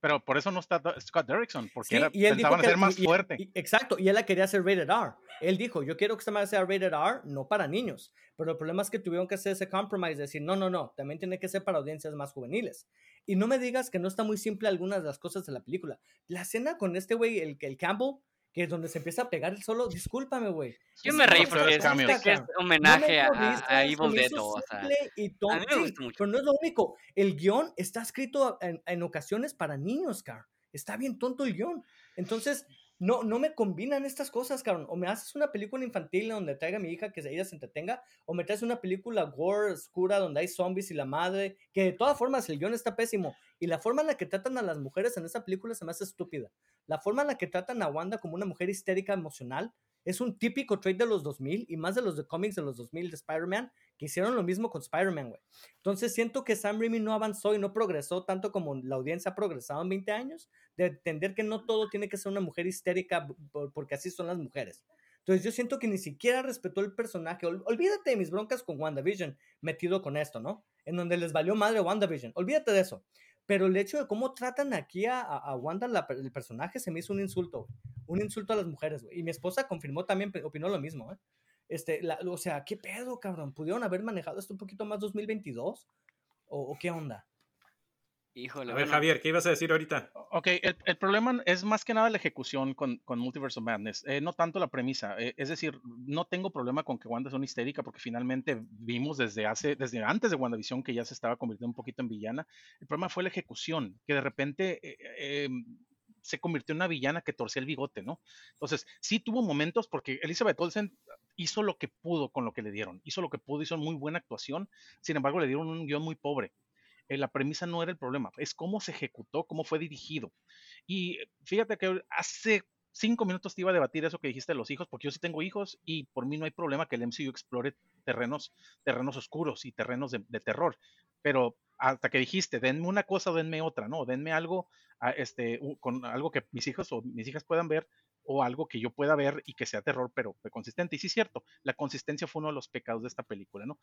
pero por eso no está Scott Derrickson, porque era, y él pensaban hacer más fuerte. exacto, y él la quería hacer rated R. Él dijo: Yo quiero que esta madre sea rated R, no para niños. Pero el problema es que tuvieron que hacer ese compromise, de decir: No, no, no, también tiene que ser para audiencias más juveniles. Y no me digas que no está muy simple algunas de las cosas de la película. La escena con este güey, el, el Campbell, que es donde se empieza a pegar el solo, discúlpame, güey. Yo me reí porque es, que es homenaje a, a, Evil Dead. O sea, y a mí me gusta mucho. Pero no es lo único. El guion está escrito en, en ocasiones para niños, Car. Está bien tonto el guion. Entonces, no, no me combinan estas cosas, cabrón. O me haces una película infantil donde traiga a mi hija que ella se entretenga, o me traes una película gore, oscura, donde hay zombies y la madre, que de todas formas el guion está pésimo. Y la forma en la que tratan a las mujeres en esa película se me hace estúpida. La forma en la que tratan a Wanda como una mujer histérica emocional es un típico trade de los 2000 y más de los de cómics de los 2000 de Spider-Man, que hicieron lo mismo con Spider-Man, güey. Entonces siento que Sam Raimi no avanzó y no progresó tanto como la audiencia ha progresado en 20 años, de entender que no todo tiene que ser una mujer histérica porque así son las mujeres. Entonces yo siento que ni siquiera respetó el personaje. olvídate de mis broncas con WandaVision metido con esto, ¿no? En donde les valió madre WandaVision. Olvídate de eso. Pero el hecho de cómo tratan aquí a, a Wanda, el personaje, se me hizo un insulto, Un insulto a las mujeres, güey. Y mi esposa confirmó también, opinó lo mismo, ¿eh? Este, o sea, ¿qué pedo, cabrón? ¿Pudieron haber manejado esto un poquito más 2022? ¿O, qué onda? Híjole. A ver, Javier, ¿qué ibas a decir ahorita? Ok, el, problema es más que nada la ejecución con, con Multiverse of Madness, eh, no tanto la premisa. Eh, es decir, no tengo problema con que Wanda sea una histérica, porque finalmente vimos desde hace, desde antes de WandaVision que ya se estaba convirtiendo un poquito en villana. El problema fue la ejecución, que de repente eh, em, se convirtió en una villana que torcía el bigote, ¿no? Entonces, sí tuvo momentos, porque Elizabeth Olsen hizo lo que pudo con lo que le dieron, hizo lo que pudo, hizo muy buena actuación, sin embargo le dieron un guion muy pobre. Eh, la premisa no era el problema, es cómo se ejecutó, cómo fue dirigido. Y fíjate que hace cinco minutos te iba a debatir eso que dijiste de los hijos, porque yo sí tengo hijos y por mí no hay problema que el MCU explore terrenos, terrenos oscuros y terrenos de terror. Pero hasta que dijiste, denme una cosa denme otra, ¿no? Denme algo, este, con algo que mis hijos o mis hijas puedan ver, o algo que yo pueda ver y que sea terror, pero consistente. Y sí es cierto, la consistencia fue uno de los pecados de esta película, ¿no?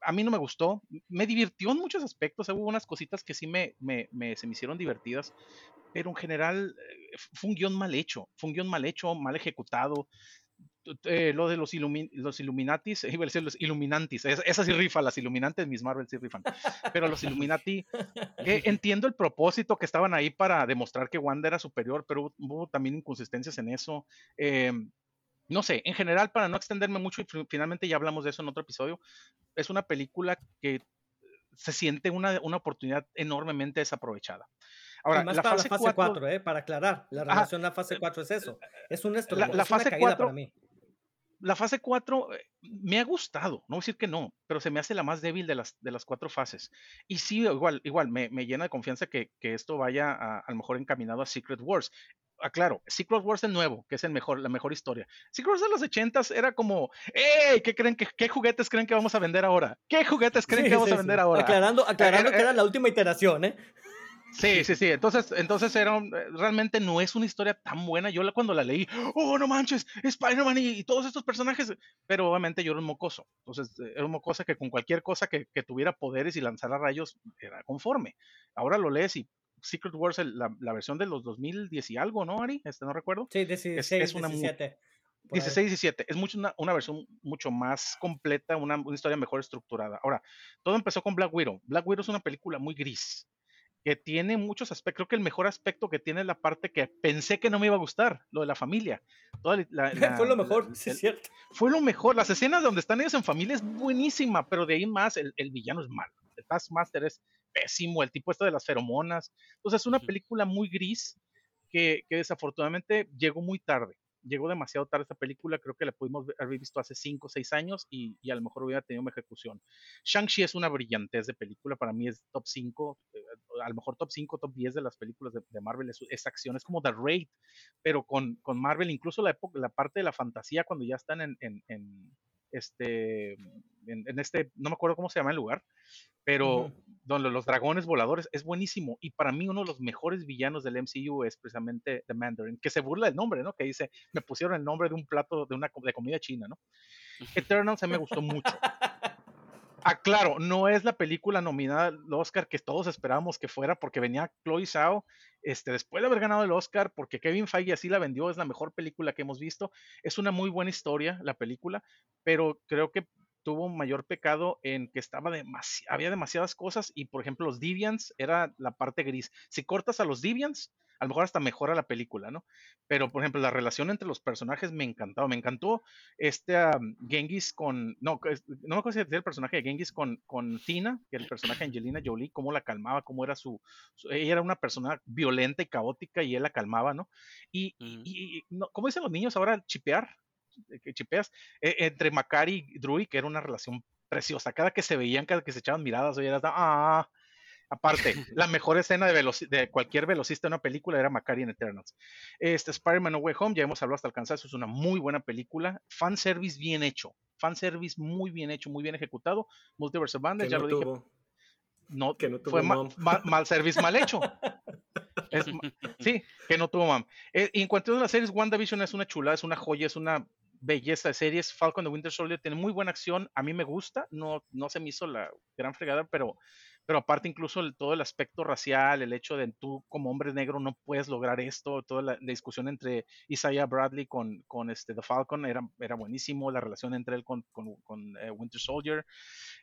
A mí no me gustó, me divirtió en muchos aspectos, hubo unas cositas que sí me, me, se me hicieron divertidas, pero en general eh, fue un guion mal hecho, fue un guion mal hecho, mal ejecutado, eh, lo de los, los Illuminatis, iba a decir los Illuminantis, esas sí rifan, las Illuminantes, mis Marvel sí rifan, pero los Illuminati, entiendo el propósito que estaban ahí para demostrar que Wanda era superior, pero hubo también inconsistencias en eso. Em, no sé, en general, para no extenderme mucho, y finalmente ya hablamos de eso en otro episodio, es una película que se siente una, una oportunidad enormemente desaprovechada. Ahora, la fase, 4, eh, para aclarar, la relación a la fase 4 es eso. Es un esto, la, la fase 4 para mí la fase 4 eh, me ha gustado, no decir que no, pero se me hace la más débil de las, de las cuatro fases. Y sí, igual, igual me, llena de confianza que, esto vaya a, lo mejor encaminado a Secret Wars. Aclaro, Secret Wars el nuevo, que es el mejor, la mejor historia. Secret Wars de los 80 era como, ¡Ey! ¿Qué creen que, qué juguetes creen que vamos a vender ahora? ¿Qué juguetes creen que vamos a vender ahora? Aclarando, aclarando eh, que era eh, la última iteración, ¿eh? Sí, sí, sí. Entonces, entonces era eh, realmente no es una historia tan buena. Yo la, cuando la leí, oh, no manches, Spider-Man y, todos estos personajes. Pero obviamente yo era un mocoso. Entonces, eh, era un mocoso que con cualquier cosa que, que tuviera poderes y lanzara rayos era conforme. Ahora lo lees y Secret Wars, la, la, versión de los 2010 y algo, ¿no, Ari? Este no recuerdo. Sí, 16, es, una 17. 16, 17. Es mucho una, una, versión mucho más completa, una, una, historia mejor estructurada. Ahora, todo empezó con Black Widow. Black Widow es una película muy gris que tiene muchos aspectos. Creo que el mejor aspecto que tiene es la parte que pensé que no me iba a gustar, lo de la familia. fue lo mejor, sí, es cierto. Fue lo mejor. Las escenas donde están ellos en familia es buenísima, pero de ahí más el, villano es malo. El Taskmaster es pésimo, el tipo este de las feromonas. Entonces es una película muy gris que, que desafortunadamente llegó muy tarde. Llegó demasiado tarde esta película, creo que la pudimos haber visto hace 5 o 6 años y, y, a lo mejor hubiera tenido una ejecución. Shang-Chi es una brillantez de película, para mí es top 5, eh, a lo mejor top 5, top 10 de las películas de, Marvel, es, acción, es como The Raid, pero con, con Marvel, incluso la, época, la parte de la fantasía cuando ya están en, en, en este, en, este, no me acuerdo cómo se llama el lugar, pero donde los dragones voladores es buenísimo. Y para mí uno de los mejores villanos del MCU es precisamente The Mandarin, que se burla del nombre, ¿no? Que dice, me pusieron el nombre de un plato de una de comida china, ¿no? Eternal se me gustó mucho. Ah, claro, no es la película nominada al Oscar que todos esperábamos que fuera, porque venía Chloe Zhao, este, después de haber ganado el Oscar, porque Kevin Feige así la vendió, es la mejor película que hemos visto. Es una muy buena historia la película, pero creo que tuvo un mayor pecado en que estaba había demasiadas cosas y, por ejemplo, los Deviants era la parte gris. Si cortas a los Deviants, a lo mejor hasta mejora la película, ¿no? Pero, por ejemplo, la relación entre los personajes me encantó. Me encantó este Genghis con. No, no me acuerdo si era el personaje de Genghis con, con Tina, que era el personaje de Angelina Jolie, cómo la calmaba, cómo era su, Ella era una persona violenta y caótica y él la calmaba, ¿no? Y, y, no, ¿cómo dicen los niños ahora? Chipear que chipeas, e, entre Macari y Drew, que era una relación preciosa. Cada que se veían, cada que se echaban miradas, oye, era, ah, aparte, la mejor escena de, de, cualquier velocista en una película era Macari en Eternals. Este Spider-Man No Way Home, ya hemos hablado hasta el cansancio, es una muy buena película. Fan service bien hecho. Fan service muy bien hecho, muy bien ejecutado. Multiverse of ya lo dije. No, que no tuvo fue mal service mal hecho. sí, que no tuvo mam. Eh, en cuanto a las series, WandaVision es una chula, es una joya, es una belleza de series. Falcon de Winter Soldier tiene muy buena acción. A mí me gusta. No, no se me hizo la gran fregada, pero, pero aparte incluso todo el aspecto racial, el hecho de tú como hombre negro no puedes lograr esto, toda la, discusión entre Isaiah Bradley con, con este, The Falcon era, era buenísimo, la relación entre él con, con, eh, Winter Soldier,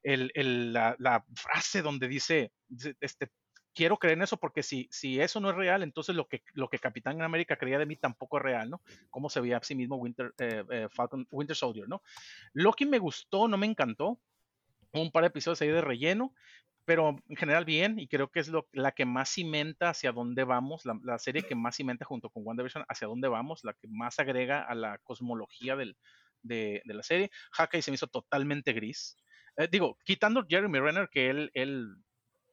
el, el, la, la, frase donde dice, este, quiero creer en eso porque si, si eso no es real, entonces lo que, lo que Capitán América creía de mí tampoco es real, ¿no? Cómo se veía a sí mismo Winter, eh, eh, Falcon, Winter Soldier, ¿no? Loki me gustó, no me encantó. Un par de episodios ahí de relleno, pero en general bien, y creo que es lo, la que más cimenta hacia dónde vamos, la, serie que más cimenta junto con WandaVision hacia dónde vamos, la que más agrega a la cosmología del, de, de, la serie. Hawkeye se me hizo totalmente gris. Eh, digo, quitando Jeremy Renner, que él, él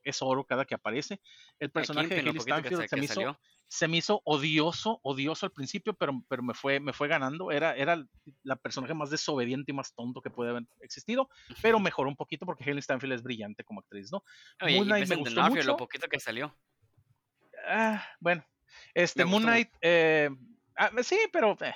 es oro cada que aparece. El personaje de Haley Stanfield se, me hizo, se me hizo odioso, odioso al principio, pero, pero me, fue, me fue ganando. Era, era la personaje más desobediente y más tonto que puede haber existido, pero mejoró un poquito porque Haley Stanfield es brillante como actriz, ¿no? Oye, Moon Knight me gustó mucho. Lo poquito que salió. Ah, bueno, este Moon Knight, eh, ah, sí, pero eh,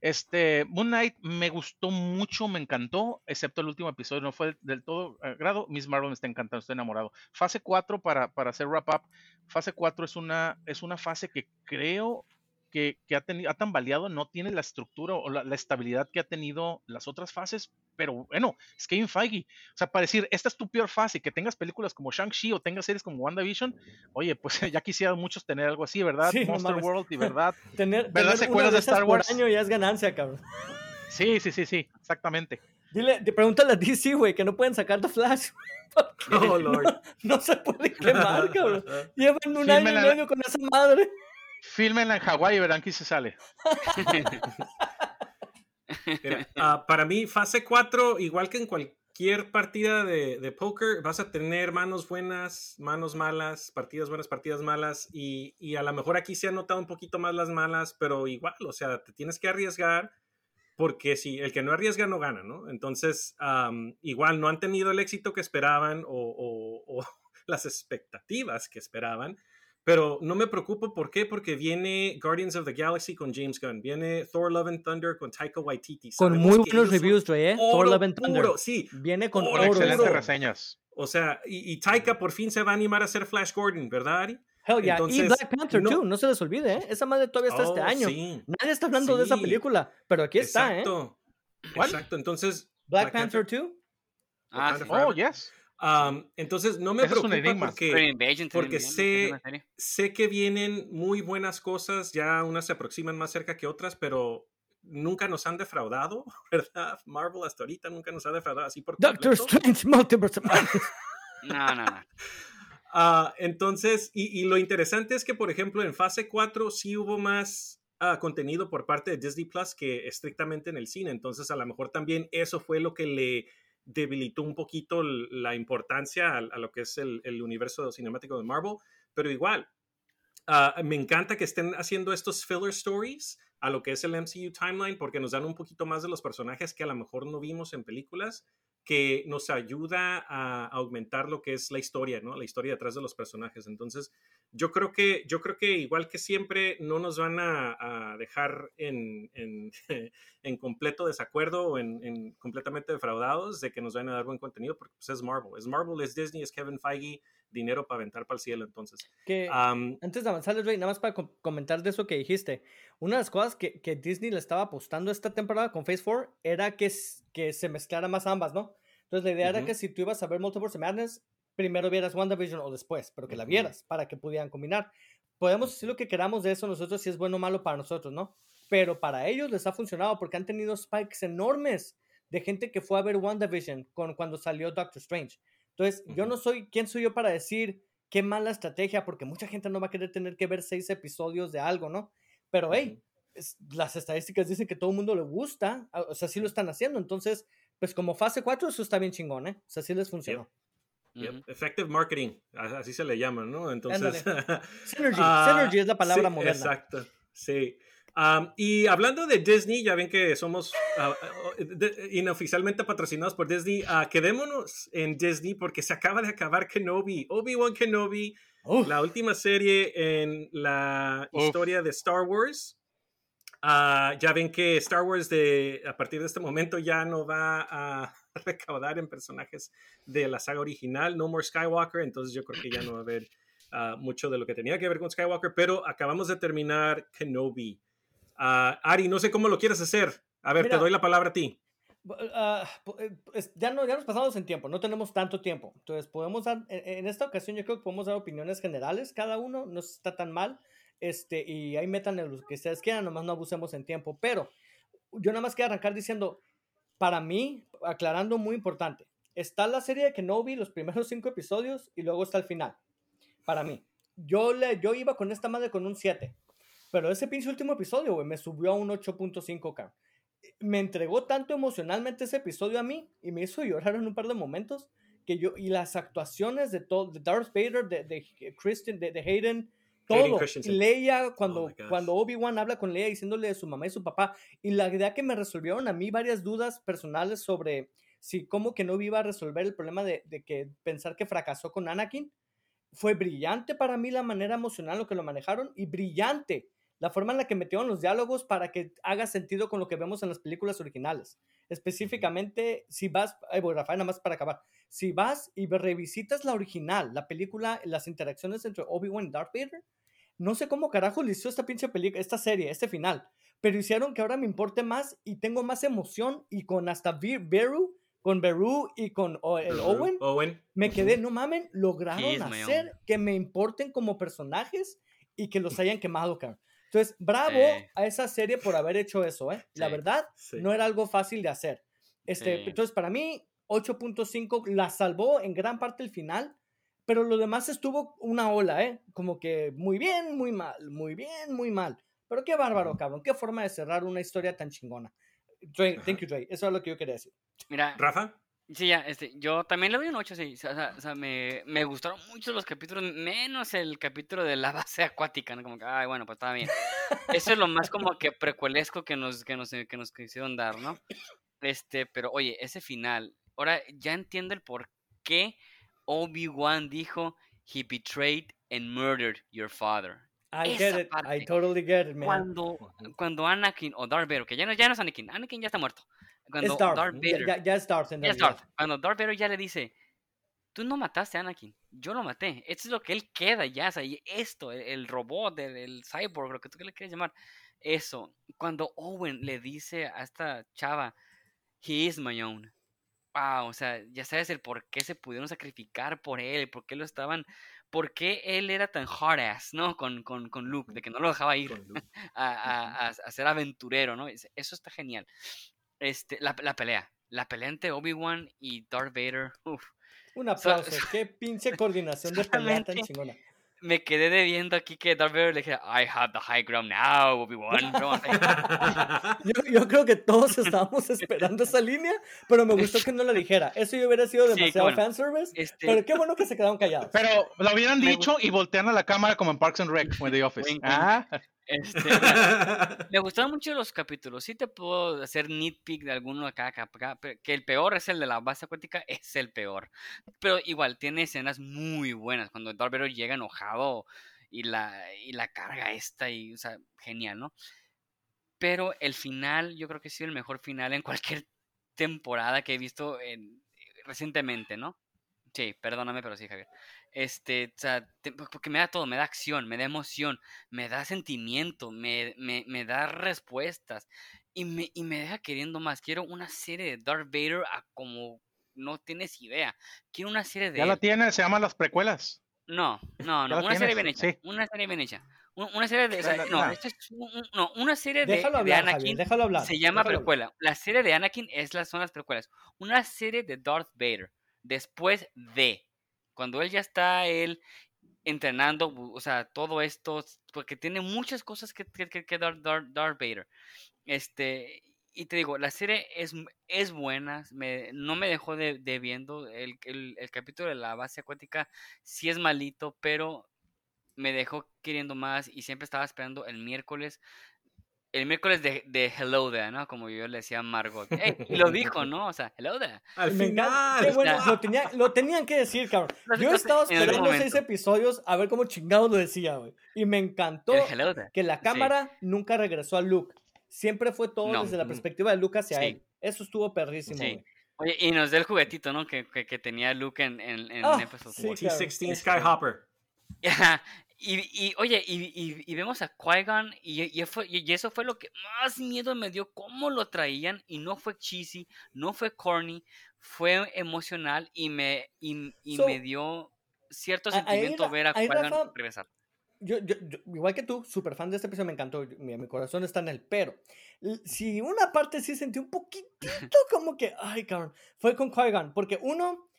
este, Moon Knight me gustó mucho, me encantó, excepto el último episodio, no fue del todo agrado. Miss Marvel me está encantando, estoy enamorado. Fase 4, para, para hacer wrap up, fase 4 es una, es una fase que creo que, ha, tenido, ha tambaleado, no tiene la estructura o la, estabilidad que ha tenido las otras fases, pero bueno, es Kevin Feige. O sea, para decir, esta es tu peor fase, que tengas películas como Shang-Chi o tengas series como WandaVision, oye, pues ya quisieran muchos tener algo así, ¿verdad? Monster World y verdad. tener, ¿verdad? secuelas de, Star Wars. Por año ya es ganancia, cabrón. Sí, sí, sí, sí, exactamente. Dile, pregúntale a DC, güey, que no pueden sacar The Flash. Oh, Lord. No, se puede quemar, cabrón. Llevan un año y medio con esa madre. Fílmenla en Hawái y verán quién se sale. Ah, para mí, fase 4, igual que en cualquier partida de, de, póker, vas a tener manos buenas, manos malas, partidas buenas, partidas malas, y, y, a lo mejor aquí se han notado un poquito más las malas, pero igual, o sea, te tienes que arriesgar, porque si el que no arriesga no gana, ¿no? Entonces, igual no han tenido el éxito que esperaban o, o las expectativas que esperaban. Pero no me preocupo, ¿por qué? Porque viene Guardians of the Galaxy con James Gunn, viene Thor Love and Thunder con Taika Waititi. Con muy buenos reviews, ¿eh? Thor Love and Thunder. sí. Viene con oro, excelentes reseñas. O sea, y, Taika por fin se va a animar a hacer Flash Gordon, ¿verdad, Ari? Hell yeah. y Black Panther, no, no se les olvide, ¿eh? Esa madre todavía está este oh, año. Nadie está hablando de esa película, pero aquí está, ¿eh? Exacto. Entonces. Black, Panther, 2? Ah, oh, yes entonces no me preocupa porque, porque sé, sé que vienen muy buenas cosas, ya unas se aproximan más cerca que otras, pero nunca nos han defraudado, ¿verdad? Marvel hasta ahorita nunca nos ha defraudado así por Doctor Strange Multiverse. no, no, no. Ah, entonces, y, y, lo interesante es que, por ejemplo, en fase 4 sí hubo más ah, contenido por parte de Disney Plus que estrictamente en el cine. Entonces, a lo mejor también eso fue lo que le debilitó un poquito la importancia a, lo que es el, universo cinemático de Marvel. Pero igual, ah, me encanta que estén haciendo estos filler stories a lo que es el MCU timeline porque nos dan un poquito más de los personajes que a lo mejor no vimos en películas que nos ayuda a aumentar lo que es la historia, ¿no? La historia detrás de los personajes. Entonces, yo creo que, yo creo que igual que siempre, no nos van a, dejar en, en, completo desacuerdo o en, completamente defraudados de que nos van a dar buen contenido, porque pues, es Marvel. Es Marvel, es Disney, es Kevin Feige, dinero para aventar para el cielo, entonces. Que, antes de avanzar, Rey, nada más para comentar de eso que dijiste. Una de las cosas que, que Disney le estaba apostando esta temporada con Phase 4 era que, que se mezclara más ambas, ¿no? Entonces la idea era que si tú ibas a ver Multiverse Madness, primero vieras WandaVision o después, pero que la vieras para que pudieran combinar. Podemos decir lo que queramos de eso nosotros, si es bueno o malo para nosotros, ¿no? Pero para ellos les ha funcionado porque han tenido spikes enormes de gente que fue a ver WandaVision con, cuando salió Doctor Strange. Entonces, yo no soy, ¿quién soy yo para decir qué mala estrategia? Porque mucha gente no va a querer tener que ver seis episodios de algo, ¿no? Pero, hey, las estadísticas dicen que todo el mundo le gusta, o sea, sí lo están haciendo. Entonces, pues como fase 4, eso está bien chingón, ¿eh? O sea, sí les funcionó. Effective marketing, así se le llama, ¿no? Entonces. synergy, ah, synergy es la palabra moderna. Exacto, sí y hablando de Disney, ya ven que somos uh, inoficialmente patrocinados por Disney. Uh, quedémonos en Disney porque se acaba de acabar Kenobi, Obi-Wan Kenobi, la última serie en la historia de Star Wars. ya ven que Star Wars de, a partir de este momento ya no va a recaudar en personajes de la saga original, No More Skywalker, entonces yo creo que ya no va a haber mucho de lo que tenía que ver con Skywalker, pero acabamos de terminar Kenobi. Ah, Ari, no sé cómo lo quieres hacer. A ver, te doy la palabra a ti. Eh, ya, no, ya nos pasamos en tiempo, no tenemos tanto tiempo. Entonces, podemos dar, en, esta ocasión yo creo que podemos dar opiniones generales, cada uno no está tan mal, este, y ahí metan lo que ustedes quieran, nomás no abusemos en tiempo. Pero yo nada más quiero arrancar diciendo, para mí, aclarando muy importante, está la serie de Kenobi, los primeros cinco episodios, y luego está el final. Para mí. Yo, le, yo iba con esta madre con un 7. Pero ese pinche último episodio, güey, me subió a un 8.5K. Me entregó tanto emocionalmente ese episodio a mí y me hizo llorar en un par de momentos que yo, y las actuaciones de todo, de Darth Vader, de, de Christian, de, de Hayden, todo. Leia, cuando, oh cuando Obi-Wan habla con Leia diciéndole de su mamá y su papá, y la idea que me resolvieron a mí varias dudas personales sobre si cómo que no iba a resolver el problema de, de que pensar que fracasó con Anakin, fue brillante para mí la manera emocional lo que lo manejaron y brillante la forma en la que metieron los diálogos para que haga sentido con lo que vemos en las películas originales. Específicamente, si vas, ay, voy, Rafael, nada más para acabar, si vas y revisitas la original, la película, las interacciones entre Obi-Wan y Darth Vader, no sé cómo carajo le hizo esta pinche película, esta serie, este final, pero hicieron que ahora me importe más y tengo más emoción y con hasta Beru, con Beru y con el Owen, Owen, me quedé, no mamen, lograron hacer que me importen como personajes y que los hayan quemado, cabrón. Entonces, bravo a esa serie por haber hecho eso, ¿eh? La verdad, no era algo fácil de hacer. Este, Entonces, para mí, 8.5 la salvó en gran parte el final, pero lo demás estuvo una ola, ¿eh? Como que muy bien, muy mal, muy bien, muy mal. Pero qué bárbaro, cabrón. Qué forma de cerrar una historia tan chingona. thank you, Dre. Eso es lo que yo quería decir. Mira, Rafa. Sí, ya, este, yo también le doy un 8, sí. O sea, o sea me, me, gustaron mucho los capítulos, menos el capítulo de la base acuática, ¿no? Como que, ay, bueno, pues está bien. Eso es lo más como que precuelesco que nos, que nos, que nos quisieron dar, ¿no? Este, pero oye, ese final, ahora ya entiendo el por qué Obi-Wan dijo, he betrayed and murdered your father. I get it, I totally get it, man. Cuando, cuando Anakin o Darth Vader, que ya no, ya no es Anakin, Anakin ya está muerto cuando Darth, Vader, ya, es Darth, Cuando Darth Vader ya le dice, tú no mataste a Anakin, yo lo maté. Esto es lo que él queda ya, o sea, esto, el, robot, el, cyborg, lo que tú le quieras llamar, eso. Cuando Owen le dice a esta chava, he is my own. Wow, o sea, ya sabes el por qué se pudieron sacrificar por él, por qué lo estaban, por qué él era tan hard ass, ¿no? Con, con, con Luke, de que no lo dejaba ir a, a, a, ser aventurero, ¿no? Eso está genial. Este, la, la pelea. La pelea entre Obi-Wan y Darth Vader. Uf. Un aplauso. Qué pinche coordinación de pelea tan chingona. Me quedé debiendo aquí que Darth Vader le dije, I have the high ground now, Obi-Wan. yo, yo, creo que todos estábamos esperando esa línea, pero me gustó que no la dijera. Eso yo hubiera sido demasiado fanservice, este... pero qué bueno que se quedaron callados. Pero lo hubieran dicho y voltean a la cámara como en Parks and Rec o en The Office. ah. Este, me gustaron mucho los capítulos. Sí te puedo hacer nitpick de alguno acá, acá, acá, que el peor es el de la base acuática, es el peor. Pero igual, tiene escenas muy buenas. Cuando Darth Vader llega enojado y la, y la carga esta, y, o sea, genial, ¿no? Pero el final, yo creo que ha sido el mejor final en cualquier temporada que he visto en, recientemente, ¿no? Sí, perdóname, pero sí, Javier. Este, o sea, porque me da todo, me da acción, me da emoción, me da sentimiento, me, me, me da respuestas y me, y me deja queriendo más. Quiero una serie de Darth Vader a como no tienes idea. Quiero una serie de... Ya la tiene, se llama Las Precuelas. No, no, no, una serie bien hecha. Una serie bien hecha. Una serie de. no, es no, una serie de, de Anakin. déjalo hablar, se llama precuela. La serie de Anakin es las, son las precuelas. Una serie de Darth Vader. Después de cuando él ya está él entrenando, o sea, todo esto, porque tiene muchas cosas que, que, dar Darth, Vader. Este, y te digo, la serie es, es buena, me, no me dejó de, viendo, el, el, el, capítulo de la base acuática sí es malito, pero me dejó queriendo más y siempre estaba esperando el miércoles el miércoles de, de, Hello There, ¿no? Como yo le decía a Margot. y lo dijo, ¿no? O sea, Hello There. Al final. bueno, lo, tenían que decir, cabrón. Yo he estado esperando seis episodios a ver cómo chingado lo decía, güey. Y me encantó que la cámara nunca regresó a Luke. Siempre fue todo desde la perspectiva de Luke hacia él. Eso estuvo perrísimo, güey. Oye, y nos dio el juguetito, ¿no? Que, que, tenía Luke en, en, en oh, sí, T-16 Skyhopper. Y, oye, y, vemos a Qui-Gon y, y, eso fue lo que más miedo me dio, cómo lo traían y no fue cheesy, no fue corny, fue emocional y me, y, me dio cierto sentimiento ver a Qui-Gon regresar. Yo, yo, igual que tú, súper fan de este episodio, me encantó, mi, mi, corazón está en él, pero si una parte sí sentí un poquitito como que, ay, cabrón, fue con Qui-Gon, porque uno,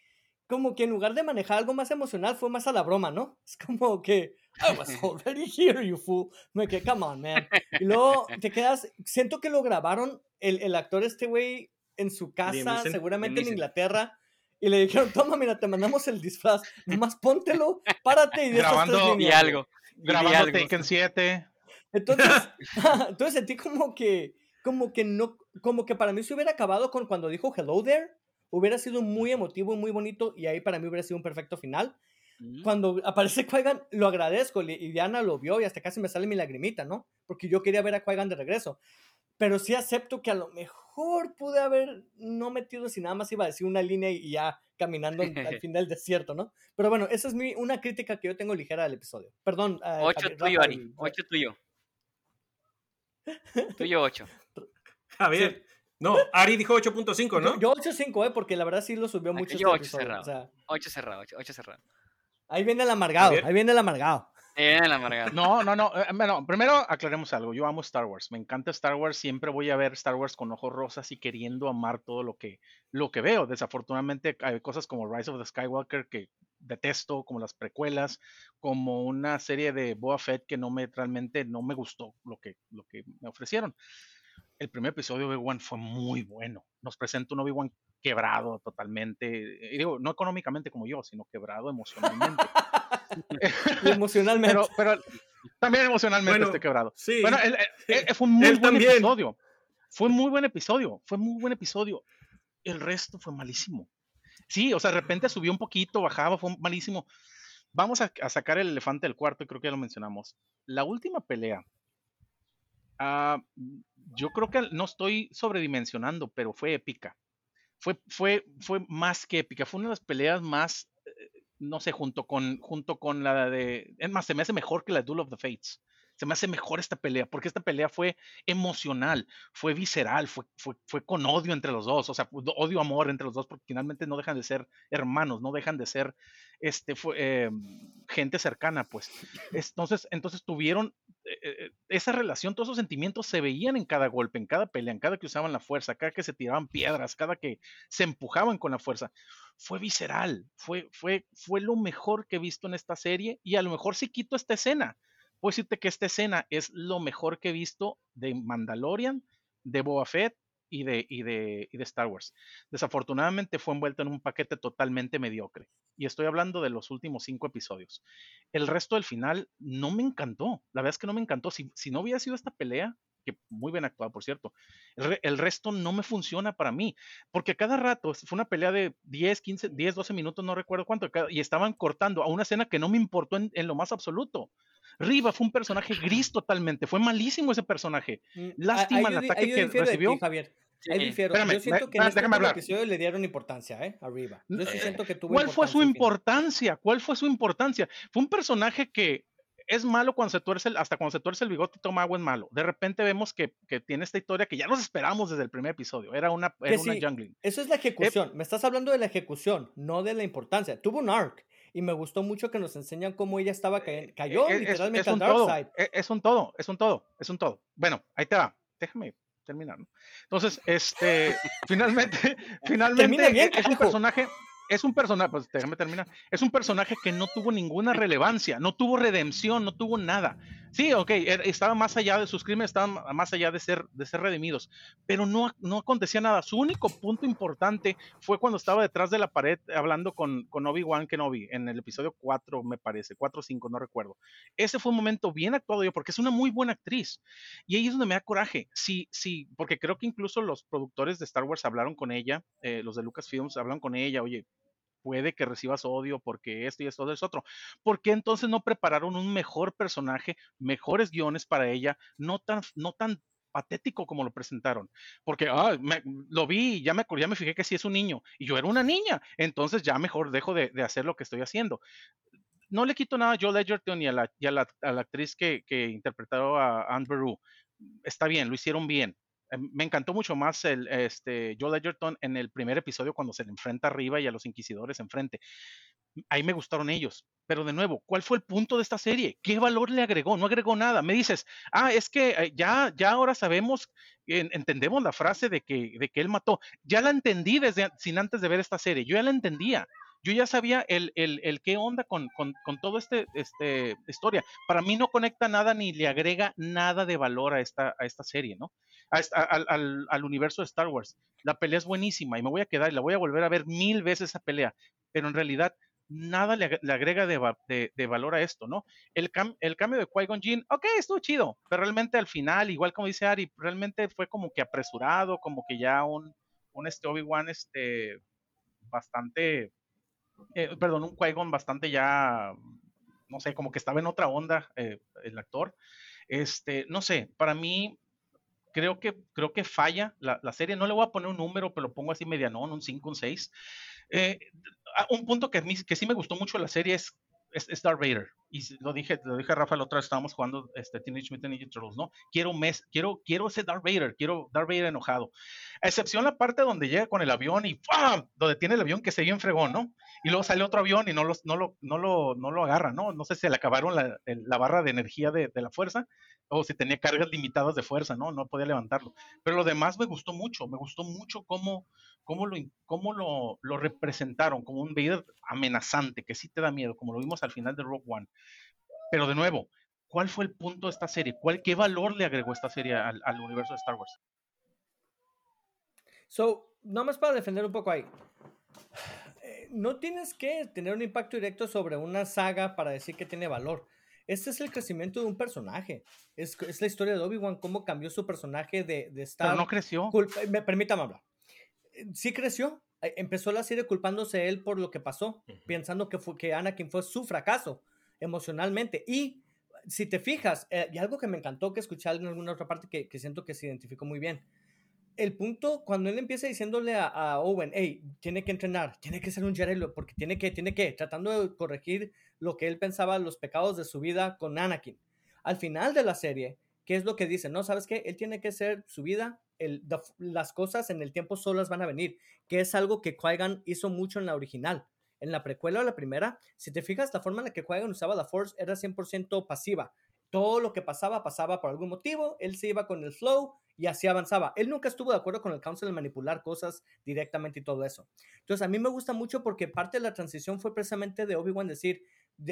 como que en lugar de manejar algo más emocional, fue más a la broma, ¿no? Es como que, I was already here, you fool. Me quedé, come on, man. Y luego te quedas, siento que lo grabaron el, el actor este güey en su casa, seguramente en Inglaterra. Y le dijeron, toma, mira, te mandamos el disfraz, nomás póntelo, párate y Grabando y algo. Grabando Taken 7. Entonces, entonces sentí como que, como que no, como que para mí se hubiera acabado con cuando dijo hello there, hubiera sido muy emotivo y muy bonito y ahí para mí hubiera sido un perfecto final. Cuando aparece qui lo agradezco y Diana lo vio y hasta casi me sale mi lagrimita, ¿no? Porque yo quería ver a qui de regreso. Pero sí acepto que a lo mejor pude haber no metido si nada más iba a decir una línea y ya caminando al fin del desierto, ¿no? Pero bueno, esa es mi, una crítica que yo tengo ligera del episodio. Perdón. Uh, ocho tuyo, Ari. Ocho tuyo. tuyo ocho. Javier. No, Ari dijo 8.5, ¿no? Yo, 8.5, ¿eh? Porque la verdad sí lo subió mucho. Yo 8 este cerrado. O sea, 8 cerrado, 8 cerrado. Ahí viene el amargado, ahí viene el amargado. Ahí viene el amargado. No, no, no. Eh, bueno, primero aclaremos algo. Yo amo Star Wars. Me encanta Star Wars. Siempre voy a ver Star Wars con ojos rosas y queriendo amar todo lo que, lo que veo. Desafortunadamente hay cosas como Rise of the Skywalker que detesto, como las precuelas, como una serie de Boa Fett que no me realmente no me gustó lo que, lo que me ofrecieron. El primer episodio de Obi-Wan fue muy bueno. Nos presenta un Obi-Wan quebrado totalmente, y digo, no económicamente como yo, sino quebrado emocionalmente. emocionalmente. Pero, también emocionalmente esté quebrado. Sí. Bueno, fue un muy buen episodio. Fue un muy buen episodio. Fue muy buen episodio. El resto fue malísimo. Sí, o sea, de repente subió un poquito, bajaba, fue malísimo. Vamos a, sacar el elefante del cuarto, creo que ya lo mencionamos. La última pelea, uh, yo creo que no estoy sobredimensionando, pero fue épica fue, fue, fue más que épica, fue una de las peleas más, eh, no sé, junto con, junto con la de, es más, se me hace mejor que la Duel of the Fates. Se me hace mejor esta pelea, porque esta pelea fue emocional, fue visceral, fue, fue, fue con odio entre los dos, o sea, odio-amor entre los dos, porque finalmente no dejan de ser hermanos, no dejan de ser este, fue, eh, gente cercana, pues. Entonces, entonces tuvieron eh, eh, esa relación, todos esos sentimientos se veían en cada golpe, en cada pelea, en cada que usaban la fuerza, cada que se tiraban piedras, cada que se empujaban con la fuerza. Fue visceral, fue, fue, fue lo mejor que he visto en esta serie y a lo mejor si quito esta escena, puedo decirte que esta escena es lo mejor que he visto de Mandalorian, de Boba Fett y de, y de, y de Star Wars. Desafortunadamente fue envuelto en un paquete totalmente mediocre. Y estoy hablando de los últimos cinco episodios. El resto del final no me encantó. La verdad es que no me encantó. Si, si no hubiera sido esta pelea, que muy bien actuada, por cierto, el, resto no me funciona para mí. Porque cada rato fue una pelea de 10, 15, 10, 12 minutos, no recuerdo cuánto, y estaban cortando a una escena que no me importó en lo más absoluto. Riva fue un personaje gris totalmente, fue malísimo ese personaje. Mm, Lástima el ataque que recibió. Javier. Ahí difiero. Espérame, yo siento que en este episodio le dieron importancia, ¿eh? Arriba. Yo sí siento que tuvo ¿Cuál fue su importancia? ¿Cuál fue su importancia? Fue un personaje que es malo cuando se tuerce el, hasta cuando se tuerce el bigote y toma agua es malo. De repente vemos que, que, tiene esta historia que ya nos esperamos desde el primer episodio. Era una, era una jungling. Eso es la ejecución. Me estás hablando de la ejecución, no de la importancia. Tuvo un arc y me gustó mucho que nos enseñan cómo ella estaba cayendo, cayó es, literalmente es, un todo, e, es, un todo, es un todo, es un todo. Bueno, ahí te va. Déjame terminar, ¿no? Entonces, este, finalmente, finalmente bien, es un personaje, es un personaje, pues déjame terminar, es un personaje que no tuvo ninguna relevancia, no tuvo redención, no tuvo nada. Sí, ok, er, estaba más allá de sus crímenes, estaban más allá de ser, de ser redimidos, pero no, no acontecía nada. Su único punto importante fue cuando estaba detrás de la pared hablando con, con Obi-Wan Kenobi en el episodio 4, me parece, 4 o 5, no recuerdo. Ese fue un momento bien actuado yo, porque es una muy buena actriz. Y ahí es donde me da coraje. Sí, sí, porque creo que incluso los productores de Star Wars hablaron con ella, eh, los de Lucasfilms hablaron con ella, oye, puede que recibas odio porque esto y esto es otro. ¿Por qué entonces no prepararon un mejor personaje, mejores guiones para ella, no tan, no tan patético como lo presentaron? Porque ah, me, lo vi y ya me, ya me fijé que sí es un niño y yo era una niña, entonces ya mejor dejo de, hacer lo que estoy haciendo. No le quito nada a Joe Ledgerton y a la, y a la, la actriz que, que interpretó a Anne. Está bien, lo hicieron bien, me encantó mucho más el este, Joel Edgerton en el primer episodio cuando se le enfrenta arriba y a los inquisidores enfrente. Ahí me gustaron ellos. Pero de nuevo, ¿cuál fue el punto de esta serie? ¿Qué valor le agregó? No agregó nada. Me dices, ah, es que eh, ya, ya ahora sabemos, entendemos la frase de que, de que él mató. Ya la entendí desde sin antes de ver esta serie. Yo ya la entendía yo ya sabía el, el, el qué onda con, con, con todo este, este historia. Para mí no conecta nada ni le agrega nada de valor a esta, a esta serie, ¿no? al, al, universo de Star Wars. La pelea es buenísima y me voy a quedar y la voy a volver a ver mil veces esa pelea, pero en realidad nada le, agrega de, de, valor a esto, ¿no? El, el cambio de Qui-Gon Jinn, ok, estuvo chido, pero realmente al final, igual como dice Ari, realmente fue como que apresurado, como que ya un, un Obi-Wan este, bastante, eh, perdón, un Qui-Gon bastante ya, no sé, como que estaba en otra onda eh, el actor. Este, no sé, para mí creo que, creo que falla la, la, serie. No le voy a poner un número, pero lo pongo así medianón, un 5, un 6. Eh, un punto que, que sí me gustó mucho de la serie es, es, Darth Vader y lo dije, lo dije a Rafa la otra vez, estábamos jugando este, Teenage Mutant Ninja Turtles, ¿no? Quiero, mes, quiero, quiero ese Darth Vader, quiero Darth Vader enojado. A excepción la parte donde llega con el avión y ¡pam! Donde tiene el avión que se bien fregón, ¿no? Y luego sale otro avión y no, los, no, lo, no, lo, no lo agarra, ¿no? No sé si le acabaron la, la barra de energía de, de, la fuerza o si tenía cargas limitadas de fuerza, ¿no? No podía levantarlo. Pero lo demás me gustó mucho, me gustó mucho cómo, cómo, lo, cómo lo, lo representaron, como un Vader amenazante, que sí te da miedo, como lo vimos al final de Rogue One. Pero de nuevo, ¿cuál fue el punto de esta serie? ¿Cuál, ¿Qué valor le agregó esta serie al, al universo de Star Wars? So, más para defender un poco ahí. Eh, no tienes que tener un impacto directo sobre una saga para decir que tiene valor. Este es el crecimiento de un personaje. Es, es la historia de Obi-Wan, cómo cambió su personaje de, de estar. Pero no creció. Me, permítame hablar. Eh, sí creció. Eh, empezó la serie culpándose él por lo que pasó, uh -huh. pensando que, fue, que Anakin fue su fracaso emocionalmente. Y si te fijas, eh, y algo que me encantó que escuché en alguna otra parte que, que, siento que se identificó muy bien. El punto, cuando él empieza diciéndole a, a, Owen, hey, tiene que entrenar, tiene que ser un Jedi, porque tiene que, tiene que, tratando de corregir lo que él pensaba, los pecados de su vida con Anakin. al final de la serie, ¿qué es lo que dice? No, ¿sabes qué? Él tiene que ser su vida, las cosas en el tiempo solas van a venir, que es algo que qui hizo mucho en la original. En la precuela o la primera, si te fijas, la forma en la que qui usaba la Force era 100% pasiva. Todo lo que pasaba, pasaba por algún motivo, él se iba con el flow y así avanzaba. Él nunca estuvo de acuerdo con el Council en manipular cosas directamente y todo eso. Entonces, a mí me gusta mucho porque parte de la transición fue precisamente de Obi-Wan decir,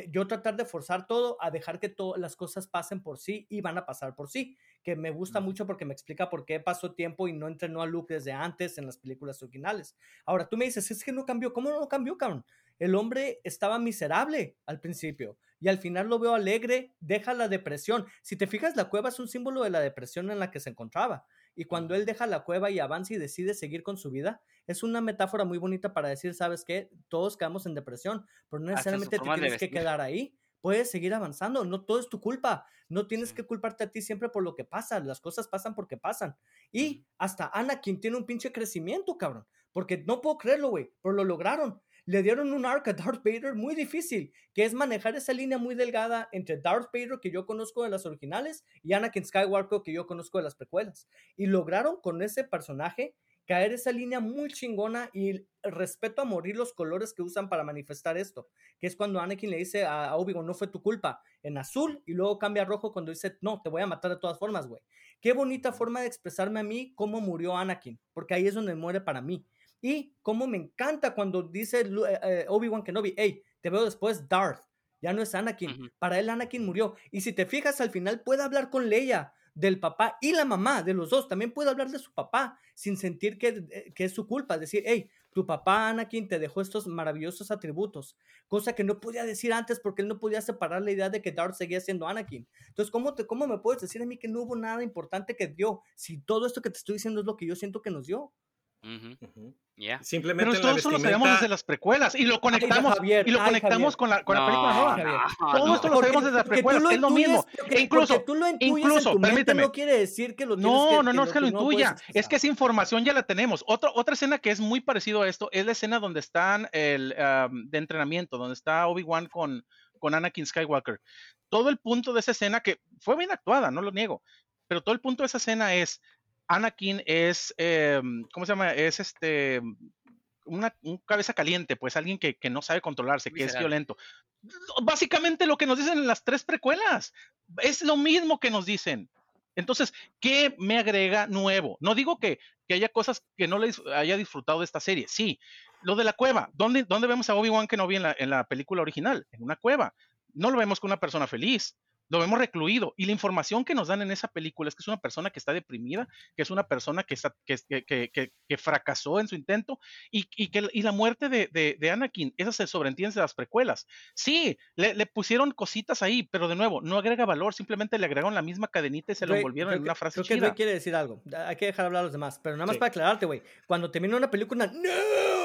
yo tratar de forzar todo a dejar que todas las cosas pasen por sí y van a pasar por sí, que me gusta mucho porque me explica por qué pasó tiempo y no entrenó a Luke desde antes en las películas originales. Ahora, tú me dices, es que no cambió, ¿cómo no cambió, cabrón? El hombre estaba miserable al principio y al final lo veo alegre, deja la depresión. Si te fijas, la cueva es un símbolo de la depresión en la que se encontraba. Y cuando él deja la cueva y avanza y decide seguir con su vida, es una metáfora muy bonita para decir, ¿sabes qué? Todos quedamos en depresión, pero no necesariamente te tienes que quedar ahí. Puedes seguir avanzando, no todo es tu culpa. No tienes que culparte a ti siempre por lo que pasa. Las cosas pasan porque pasan. Y hasta Anakin tiene un pinche crecimiento, cabrón. Porque no puedo creerlo, güey, pero lo lograron le dieron un arc a Darth Vader muy difícil, que es manejar esa línea muy delgada entre Darth Vader, que yo conozco de las originales, y Anakin Skywalker, que yo conozco de las precuelas. Y lograron con ese personaje caer esa línea muy chingona y respeto a morir los colores que usan para manifestar esto, que es cuando Anakin le dice a Obi-Wan, no fue tu culpa, en azul, y luego cambia a rojo cuando dice, no, te voy a matar de todas formas, güey. Qué bonita forma de expresarme a mí cómo murió Anakin, porque ahí es donde muere para mí. Y como me encanta cuando dice eh, eh, Obi-Wan Kenobi, hey, te veo después Darth, ya no es Anakin. Para él Anakin murió. Y si te fijas, al final puede hablar con Leia del papá y la mamá de los dos. También puede hablar de su papá sin sentir que, eh, que es su culpa. Decir, hey, tu papá Anakin te dejó estos maravillosos atributos, cosa que no podía decir antes porque él no podía separar la idea de que Darth seguía siendo Anakin. Entonces, ¿cómo, te, ¿cómo me puedes decir a mí que no hubo nada importante que dio si todo esto que te estoy diciendo es lo que yo siento que nos dio? Simplemente Pero todo eso lo sabemos desde las precuelas y lo conectamos, y lo conectamos con la, con la película nueva. todo esto lo sabemos desde las precuelas, es lo mismo. e incluso, tú lo incluso, permíteme. No quiere decir que lo No, no, no es que lo intuya. Es que esa información ya la tenemos. Otra, otra escena que es muy parecido a esto es la escena donde están el de entrenamiento, donde está Obi-Wan con, con Anakin Skywalker. Todo el punto de esa escena, que fue bien actuada, no lo niego, pero todo el punto de esa escena es Anakin es, em, ¿cómo se llama? Es este, una, un cabeza caliente, pues alguien que, no sabe controlarse, que es violento. Básicamente lo que nos dicen en las tres precuelas, es lo mismo que nos dicen. Entonces, ¿qué me agrega nuevo? No digo que, haya cosas que no le haya disfrutado de esta serie, sí. Lo de la cueva, ¿dónde, dónde vemos a Obi-Wan que no vi en la, en la película original? En una cueva. No lo vemos con una persona feliz lo vemos recluido. Y la información que nos dan en esa película es que es una persona que está deprimida, que es una persona que, está, que, que, que, fracasó en su intento y, y que y la muerte de, de, Anakin, esa se sobreentiende de las precuelas. Sí, le, le, pusieron cositas ahí, pero de nuevo, no agrega valor, simplemente le agregaron la misma cadenita y se lo envolvieron en una frase creo que quiere decir algo. Hay que dejar hablar a los demás, pero nada más para aclararte, güey. Cuando termina una película, ¡No!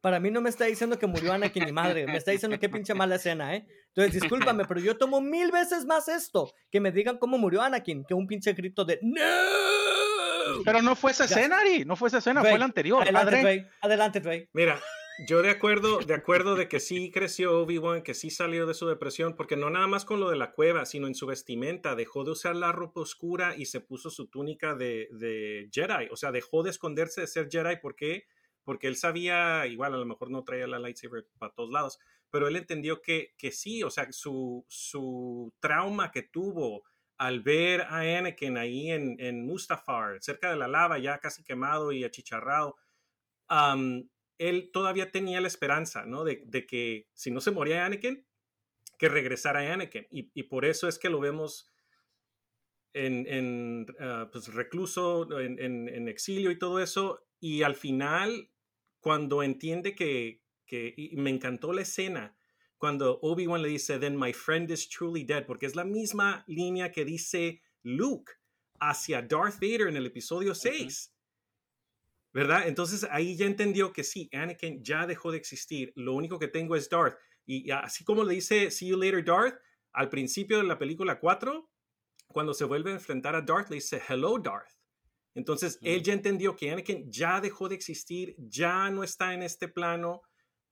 Para mí no me está diciendo que murió Anakin ni madre, me está diciendo qué pinche mala escena, ¿eh? Entonces, discúlpame, pero yo tomo mil veces más esto que me digan cómo murió Anakin que un pinche grito de ¡No! Pero no fue esa escena, Ari. No fue esa escena, fue la anterior. Adelante, Ray. Adelante, Ray. Mira, yo de acuerdo, de acuerdo de que sí creció Obi-Wan, que sí salió de su depresión, porque no nada más con lo de la cueva, sino en su vestimenta. Dejó de usar la ropa oscura y se puso su túnica de, de Jedi. O sea, dejó de esconderse de ser Jedi. ¿Por qué? Porque él sabía, igual a lo mejor no traía la lightsaber para todos lados, pero él entendió que, que sí, o sea, su, su trauma que tuvo al ver a Anakin ahí en, en, Mustafar, cerca de la lava, ya casi quemado y achicharrado, él todavía tenía la esperanza, ¿no? De, de, que si no se moría Anakin, que regresara Anakin. Y, y por eso es que lo vemos en, en ah, pues, recluso, en, en, exilio y todo eso. Y al final, cuando entiende que, y me encantó la escena cuando Obi-Wan le dice, then my friend is truly dead, porque es la misma línea que dice Luke hacia Darth Vader en el episodio 6. ¿Verdad? Entonces ahí ya entendió que sí, Anakin ya dejó de existir, lo único que tengo es Darth. Y así como le dice, see you later Darth, al principio de la película 4, cuando se vuelve a enfrentar a Darth, le dice, hello Darth. Entonces él ya entendió que Anakin ya dejó de existir, ya no está en este plano,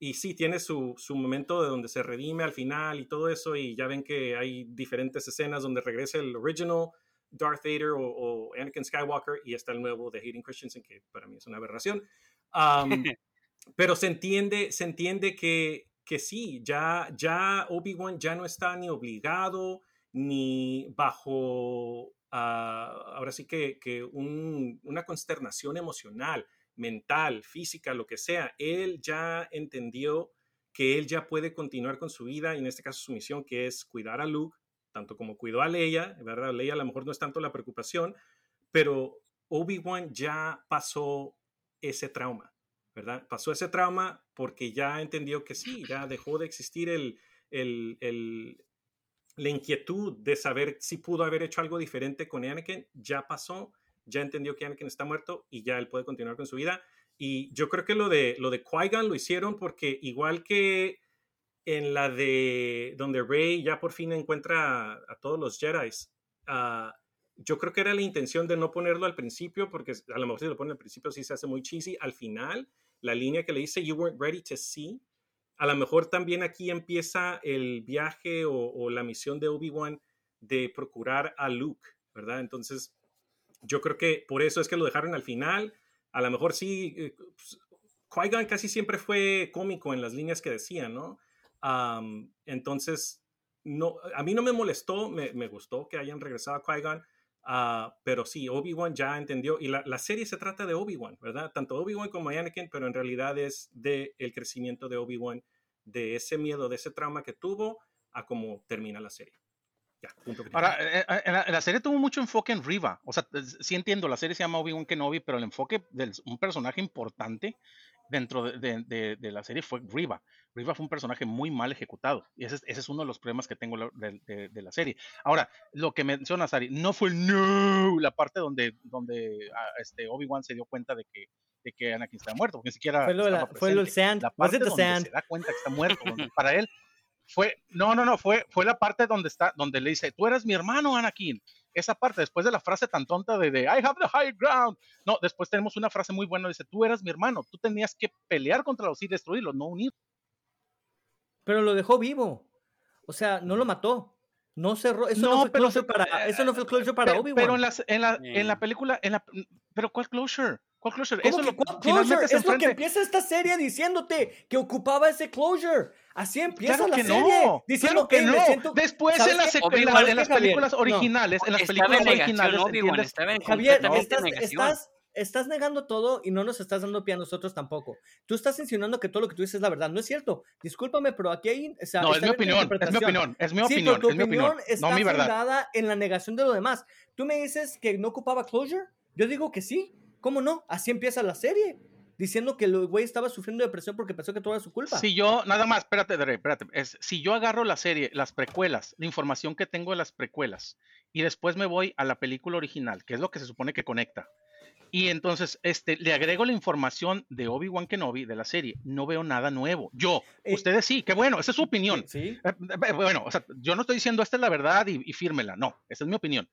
y sí, tiene su, su, momento de donde se redime al final y todo eso, y ya ven que hay diferentes escenas donde regresa el original Darth Vader o, Anakin Skywalker y está el nuevo de Hayden Christensen, que para mí es una aberración. pero se entiende, se entiende que, que sí, ya, ya Obi-Wan ya no está ni obligado ni bajo, ah, ahora sí que, que una consternación emocional mental, física, lo que sea, él ya entendió que él ya puede continuar con su vida y en este caso su misión que es cuidar a Luke, tanto como cuidó a Leia, ¿verdad? Leia a lo mejor no es tanto la preocupación, pero Obi-Wan ya pasó ese trauma, ¿verdad? Pasó ese trauma porque ya entendió que sí, ya dejó de existir el, el, el, la inquietud de saber si pudo haber hecho algo diferente con Anakin, ya pasó ya entendió que Anakin está muerto y ya él puede continuar con su vida. Y yo creo que lo de, lo de Qui-Gon lo hicieron porque igual que en la de donde Rey ya por fin encuentra a, todos los Jedi, uh, yo creo que era la intención de no ponerlo al principio porque a lo mejor si lo pone al principio sí se hace muy cheesy. Al final, la línea que le dice You weren't ready to see, a lo mejor también aquí empieza el viaje o, la misión de Obi-Wan de procurar a Luke, ¿verdad? Entonces, yo creo que por eso es que lo dejaron al final. A lo mejor sí, eh, pues, Qui-Gon casi siempre fue cómico en las líneas que decía, ¿no? entonces, no, a mí no me molestó, me, me gustó que hayan regresado a Qui-Gon, uh, pero sí, Obi-Wan ya entendió, y la, la, serie se trata de Obi-Wan, ¿verdad? Tanto Obi-Wan como Anakin, pero en realidad es de el crecimiento de Obi-Wan, de ese miedo, de ese trauma que tuvo, a cómo termina la serie. Ahora, eh, eh, en la, serie tuvo mucho enfoque en Riva. O sea, sí entiendo, la serie se llama Obi-Wan Kenobi, pero el enfoque de un personaje importante dentro de, la serie fue Riva. Riva fue un personaje muy mal ejecutado. Y ese, es uno de los problemas que tengo de, la serie. Ahora, lo que menciona Sari, no fue no, la parte donde, donde ah, este, Obi-Wan se dio cuenta de que, de que Anakin estaba muerto, porque ni siquiera. Fue, lo, la, fue sand. La parte donde se da cuenta que está muerto. para él fue, no, no, no, fue, fue la parte donde está, donde le dice, tú eres mi hermano, Anakin. Esa parte, después de la frase tan tonta de, de I have the high ground. No, después tenemos una frase muy buena, dice, tú eras mi hermano, tú tenías que pelear contra los y destruirlos, no unir. Pero lo dejó vivo. O sea, no lo mató. No cerró. Eso no, fue closure para, eso no fue closure para Obi-Wan. Pero en, en, la, en la película, en la, pero ¿cuál closure? ¿Cuál closure? Eso lo, closure? Es lo que empieza esta serie diciéndote que ocupaba ese closure. Así empieza la serie. No, diciendo que no. Después en, las, en, las películas originales, en las películas originales, Javier, estás, estás, estás negando todo y no nos estás dando pie a nosotros tampoco. Tú estás insinuando que todo lo que tú dices es la verdad. No es cierto. Discúlpame, pero aquí hay. O sea, no, es mi opinión. Es mi opinión. Es mi opinión. Sí, tu opinión, opinión está no, mi fundada en la negación de lo demás. Tú me dices que no ocupaba closure. Yo digo que sí. ¿Cómo no? Así empieza la serie. Diciendo que el güey estaba sufriendo depresión porque pensó que todo era su culpa. Si yo, nada más, espérate, Dre, espérate. Es, si yo agarro la serie, las precuelas, la información que tengo de las precuelas, y después me voy a la película original, que es lo que se supone que conecta, y entonces este, le agrego la información de Obi-Wan Kenobi de la serie. No veo nada nuevo. Yo, eh, ustedes sí, qué bueno, esa es su opinión. ¿sí? Eh, eh, bueno, o sea, yo no estoy diciendo esta es la verdad y, y fírmela. No, esa es mi opinión.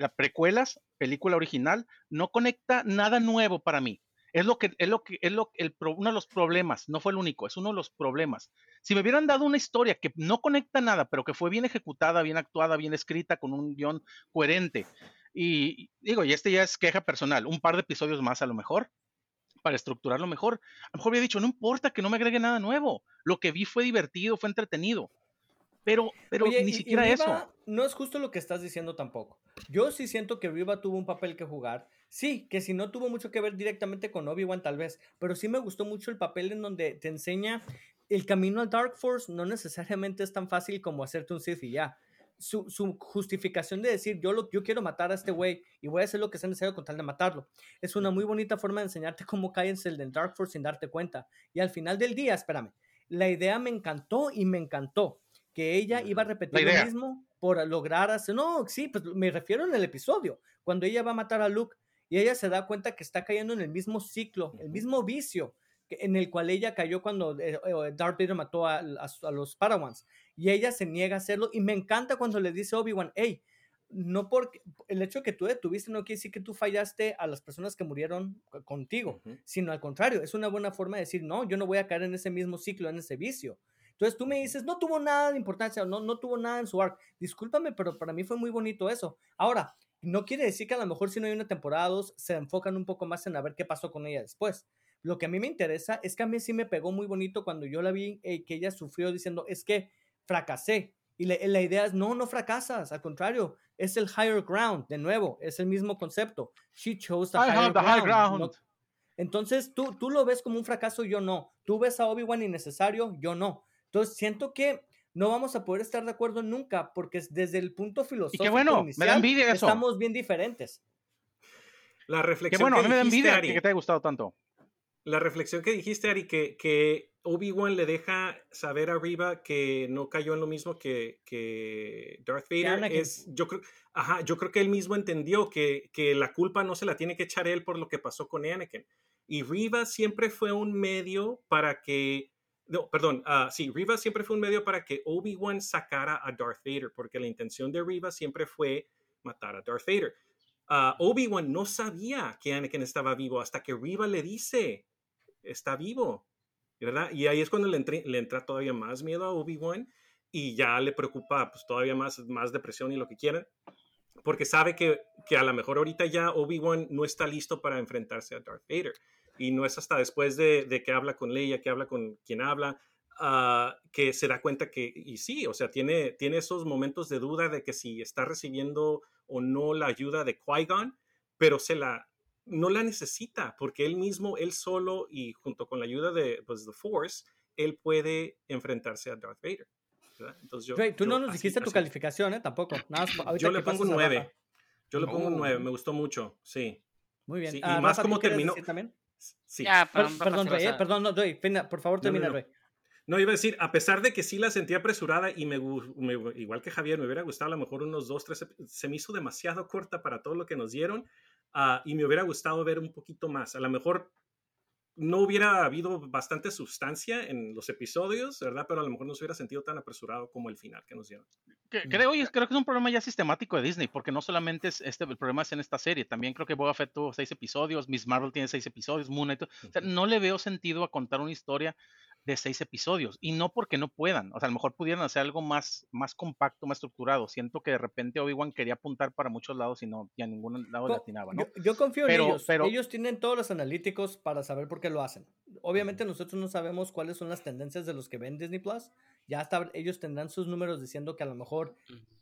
Las precuelas, película original, no conecta nada nuevo para mí. Es lo que es lo que es lo el, uno de los problemas, no fue el único, es uno de los problemas. Si me hubieran dado una historia que no conecta nada, pero que fue bien ejecutada, bien actuada, bien escrita, con un guion coherente, y digo, y este ya es queja personal, un par de episodios más a lo mejor, para estructurarlo mejor. A lo mejor había dicho, no importa que no me agregue nada nuevo, lo que vi fue divertido, fue entretenido. Pero, pero ni siquiera eso. No es justo lo que estás diciendo tampoco. Yo sí siento que Riva tuvo un papel que jugar. Sí, que si no tuvo mucho que ver directamente con Obi-Wan tal vez, pero sí me gustó mucho el papel en donde te enseña el camino al Dark Force no necesariamente es tan fácil como hacerte un Sith y ya su, justificación de decir yo, lo, yo quiero matar a este güey y voy a hacer lo que sea necesario con tal de matarlo. Es una muy bonita forma de enseñarte cómo caes el del Dark Force sin darte cuenta. Y al final del día, espérame, la idea me encantó y me encantó que ella iba a repetir lo mismo por lograr hacer. No, sí, pues me refiero en el episodio, cuando ella va a matar a Luke y ella se da cuenta que está cayendo en el mismo ciclo, el mismo vicio en el cual ella cayó cuando eh, eh, Darth Vader mató a, los Padawans. Y ella se niega a hacerlo. Y me encanta cuando le dice Obi-Wan, hey, no porque el hecho de que tú detuviste no quiere decir que tú fallaste a las personas que murieron contigo, sino al contrario, es una buena forma de decir, no, yo no voy a caer en ese mismo ciclo, en ese vicio. Entonces tú me dices, no tuvo nada de importancia, no, no tuvo nada en su arc. Discúlpame, pero para mí fue muy bonito eso. Ahora, no quiere decir que a lo mejor si no hay una temporada 2 se enfocan un poco más en a ver qué pasó con ella después. Lo que a mí me interesa es que a mí sí me pegó muy bonito cuando yo la vi eh, que ella sufrió diciendo, es que fracasé. Y la idea es, no, no fracasas, al contrario, es el higher ground, de nuevo, es el mismo concepto. She chose the, higher, ground. entonces, tú, tú lo ves como un fracaso, yo no. Tú ves a Obi-Wan innecesario, yo no. Entonces, siento que no vamos a poder estar de acuerdo nunca, porque desde el punto filosófico. Y qué bueno, me da envidia eso. Estamos bien diferentes. La reflexión. Qué bueno, a mí me da envidia que te haya gustado tanto. La reflexión que dijiste, Ari, que, que Obi-Wan le deja saber arriba que no cayó en lo mismo que, que Darth Vader. Es, yo, creo, ajá, yo creo que él mismo entendió que, que la culpa no se la tiene que echar él por lo que pasó con Anakin. Y Riva siempre fue un medio para que no, perdón, uh, sí, Riva siempre fue un medio para que Obi-Wan sacara a Darth Vader, porque la intención de Riva siempre fue matar a Darth Vader. Uh, Obi-Wan no sabía que Anakin estaba vivo hasta que Riva le dice, está vivo, ¿verdad? Y ahí es cuando le, le entra todavía más miedo a Obi-Wan y ya le preocupa pues todavía más, más depresión y lo que quieran, porque sabe que, que a lo mejor ahorita ya Obi-Wan no está listo para enfrentarse a Darth Vader y no es hasta después de, que habla con Leia, que habla con quien habla, ah, que se da cuenta que, y sí, o sea, tiene, tiene esos momentos de duda de que si está recibiendo o no la ayuda de Qui-Gon, pero se la, no la necesita, porque él mismo, él solo y junto con la ayuda de pues, The Force, él puede enfrentarse a Darth Vader. Entonces yo, tú no nos dijiste tu calificación, ¿eh? Tampoco. yo le pongo un 9. Yo le pongo un 9, me gustó mucho, sí. Muy bien. y ah, más como terminó. También? Sí. perdón, perdón, no, por favor termina, no, no, iba a decir, a pesar de que sí la sentía apresurada y me, igual que Javier, me hubiera gustado a lo mejor unos dos, tres, se me hizo demasiado corta para todo lo que nos dieron ah, y me hubiera gustado ver un poquito más. A lo mejor no hubiera habido bastante sustancia en los episodios, ¿verdad? Pero a lo mejor no se hubiera sentido tan apresurado como el final que nos dieron. Creo, creo que es un problema ya sistemático de Disney, porque no solamente es este, el problema es en esta serie, también creo que Boba Fett tuvo seis episodios, Miss Marvel tiene seis episodios, Moon Knight, o sea, no le veo sentido a contar una historia de seis episodios. Y no porque no puedan. O sea, a lo mejor pudieran hacer algo más, más compacto, más estructurado. Siento que de repente Obi-Wan quería apuntar para muchos lados y no, y a ningún lado le atinaba, ¿no? Yo, confío en ellos. Pero... Ellos tienen todos los analíticos para saber por qué lo hacen. Obviamente nosotros no sabemos cuáles son las tendencias de los que ven Disney Plus. Ya hasta ellos tendrán sus números diciendo que a lo mejor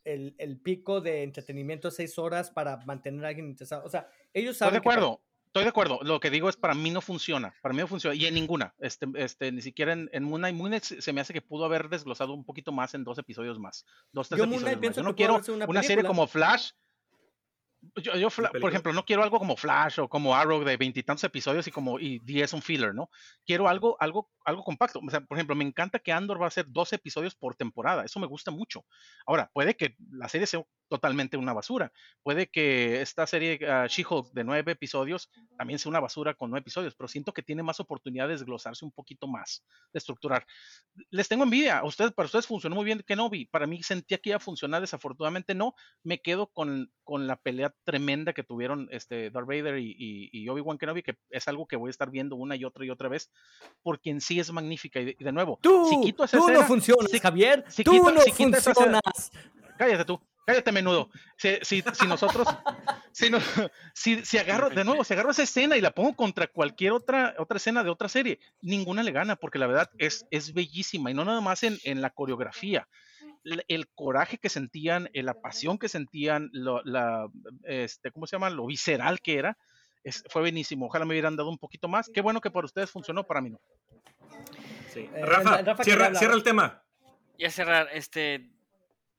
el, el pico de entretenimiento es seis horas para mantener a alguien interesado. O sea, ellos saben. Estoy de acuerdo. Estoy de acuerdo. Lo que digo es para mí no funciona. Para mí no funciona. Y en ninguna. Este, este, ni siquiera en, en Moon Knight. se me hace que pudo haber desglosado un poquito más en dos episodios más. Dos, tres episodios más. Yo no quiero una, serie como Flash yo, yo por ejemplo, no quiero algo como Flash o como Arrow de veintitantos episodios y como y 10 un filler, ¿no? Quiero algo, algo, algo compacto. O sea, por ejemplo, me encanta que Andor va a ser dos episodios por temporada. Eso me gusta mucho. Ahora, puede que la serie sea totalmente una basura. Puede que esta serie uh, She-Hulk de nueve episodios también sea una basura con nueve episodios, pero siento que tiene más oportunidad de desglosarse un poquito más, de estructurar. Les tengo envidia. A ustedes, para ustedes funcionó muy bien Kenobi. Para mí sentía que iba a funcionar, desafortunadamente no. Me quedo con, con la pelea tremenda que tuvieron este Darth Vader y, y, Obi-Wan Kenobi, que es algo que voy a estar viendo una y otra y otra vez, porque en sí es magnífica. Y de, nuevo, tú, si quito esa tú no funcionas, Javier. Si tú no funcionas. cállate tú. Cállate, menudo. Si, si, si nosotros, si, no, si, si, agarro, de nuevo, si agarro esa escena y la pongo contra cualquier otra, otra escena de otra serie, ninguna le gana, porque la verdad es, es bellísima y no nada más en, en la coreografía. El, coraje que sentían, eh, la pasión que sentían, lo, la, este, ¿cómo se llama? Lo visceral que era, es, fue buenísimo. Ojalá me hubieran dado un poquito más. Qué bueno que para ustedes funcionó, para mí no. Sí. Eh, Rafa, cierra, cierra el tema. Ya cerrar, este,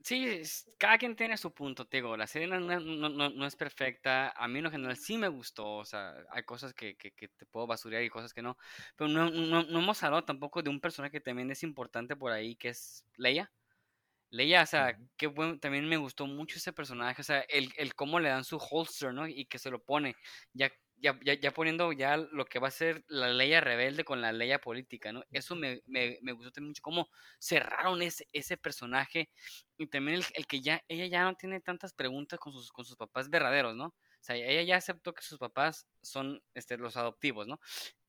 Sí, cada quien tiene su punto, te digo, la serie no, no, no, es perfecta, a mí en general sí me gustó, o sea, hay cosas que, que, te puedo basurear y cosas que no, pero no, no, hemos hablado tampoco de un personaje que también es importante por ahí, que es Leia. Leia, o sea, qué bueno, también me gustó mucho ese personaje, o sea, el, el cómo le dan su holster, ¿no? Y que se lo pone, ya ya, ya, poniendo ya lo que va a ser la ley rebelde con la ley política, ¿no? Eso me, me, me gustó mucho, cómo cerraron ese, ese personaje y también el, que ya, ella ya no tiene tantas preguntas con sus, con sus papás verdaderos, ¿no? O sea, ella ya aceptó que sus papás son este, los adoptivos, ¿no?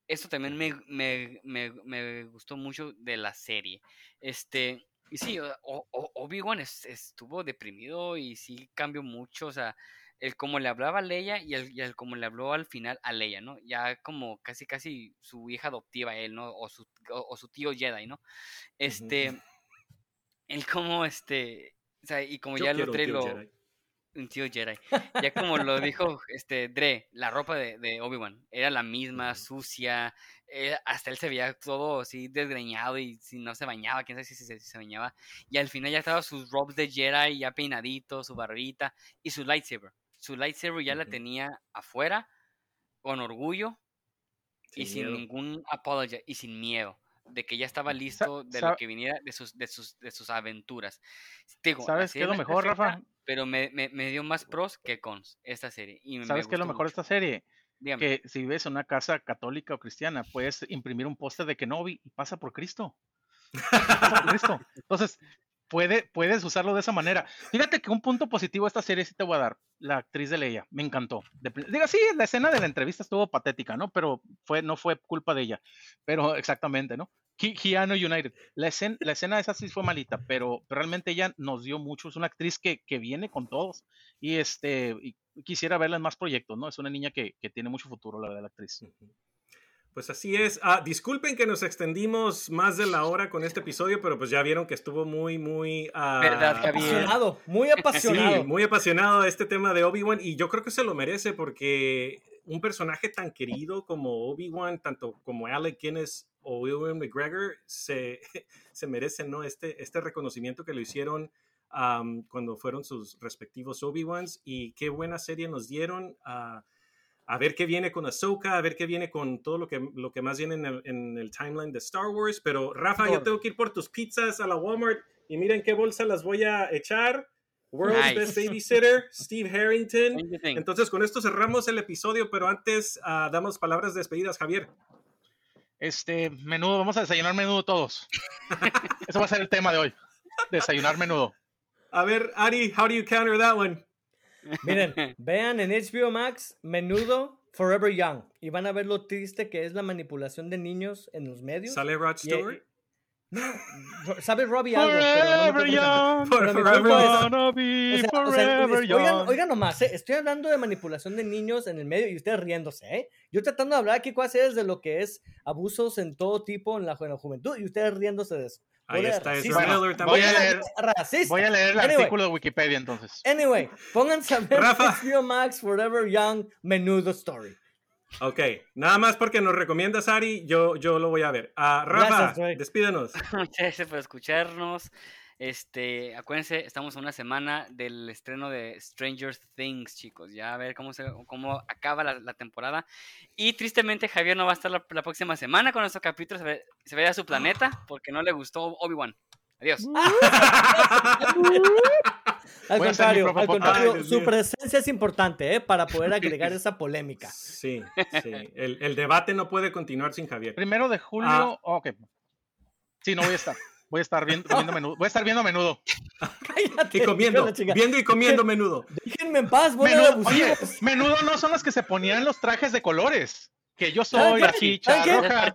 Esto también me, me, me, me gustó mucho de la serie. Este, y sí, Obi-Wan estuvo deprimido y sí cambió mucho, o sea, el cómo le hablaba a Leia y el, y el cómo le habló al final a Leia, ¿no? Ya como casi casi su hija adoptiva él, ¿no? O su, o, su tío Jedi, ¿no? Este, él como este, o sea, y como ya lo Dre lo... Un tío Jedi. Ya como lo dijo este Dre, la ropa de, de Obi-Wan era la misma, sucia, eh, hasta él se veía todo así desgreñado y si no se bañaba, quién sabe si se, bañaba. Y al final ya estaba sus robes de Jedi ya peinadito, su barbita y su lightsaber su lightsaber ya la tenía afuera, con orgullo y sin ningún apology y sin miedo de que ya estaba listo de lo que viniera de sus, de sus, de sus aventuras. ¿Sabes qué es lo mejor, Rafa? Pero me, me, dio más pros que cons esta serie. Y ¿Sabes qué es lo mejor de esta serie? Que si vives en una casa católica o cristiana, puedes imprimir un póster de Kenobi y pasa por Cristo. Pasa por Cristo. Entonces, puedes usarlo de esa manera. Fíjate que un punto positivo a esta serie sí te voy a dar. La actriz de Leia, me encantó. diga, sí, la escena de la entrevista estuvo patética, ¿no? Pero fue, no fue culpa de ella. Pero exactamente, ¿no? Keanu United. La escena, la escena esa sí fue malita, pero, realmente ella nos dio mucho. Es una actriz que, que viene con todos. Y este quisiera verla en más proyectos, ¿no? Es una niña que, que tiene mucho futuro, la de la actriz. Pues así es. Ah, disculpen que nos extendimos más de la hora con este episodio, pero pues ya vieron que estuvo muy, muy... Ah, ¿Verdad, Apasionado, muy apasionado. Sí, muy apasionado este tema de Obi-Wan y yo creo que se lo merece porque un personaje tan querido como Obi-Wan, tanto como Alec Guinness o William McGregor, se, se merecen ¿no? este, este reconocimiento que lo hicieron cuando fueron sus respectivos Obi-Wans y qué buena serie nos dieron. Uh, a ver qué viene con Ahsoka, a ver qué viene con todo lo que, lo que más viene en el, timeline de Star Wars. Pero Rafa, yo tengo que ir por tus pizzas a la Walmart y miren qué bolsa las voy a echar. World's Best Babysitter, Steve Harrington. Entonces, con esto cerramos el episodio, pero antes uh, damos palabras de despedidas, Javier. Este, menudo, vamos a desayunar menudo todos. Eso va a ser el tema de hoy. Desayunar menudo. A ver, Ari, how do you counter that one? Miren, vean en HBO Max Menudo Forever Young y van a ver lo triste que es la manipulación de niños en los medios. ¿Sale Rod Stewart? No, sabe Robbie algo, pero young, forever Oigan, oigan nomás, ¿eh? estoy hablando de manipulación de niños en el medio y ustedes riéndose, ¿eh? Yo tratando de hablar aquí cosas de lo que es abusos en todo tipo en la, en la juventud y ustedes riéndose de eso. Ahí está, es voy, a leer, voy a leer el artículo de Wikipedia entonces. Anyway, pónganse a ver Rafa. Max Forever Young Menudo Story. Ok, nada más porque nos recomiendas, Ari, yo, yo lo voy a ver. Uh, Rafa, despídanos. Muchas gracias por escucharnos. Este, acuérdense, estamos a una semana del estreno de Stranger Things, chicos. Ya a ver cómo, se, cómo acaba la, temporada. Y tristemente Javier no va a estar la, próxima semana con nuestro capítulo. Se ve, se ve a su planeta porque no le gustó Obi-Wan. Adiós. al contrario, al contrario su presencia es importante ¿eh? para poder agregar esa polémica. Sí, sí. El, el, debate no puede continuar sin Javier. Primero de julio, ah. ok. Sí, no voy a estar. Voy a estar viendo, menudo. Voy a estar viendo menudo. Cállate. Y comiendo. Viendo y comiendo menudo. Déjenme en paz, menudo, Oye, menudo no son las que se ponían los trajes de colores. Que yo soy la chicha roja.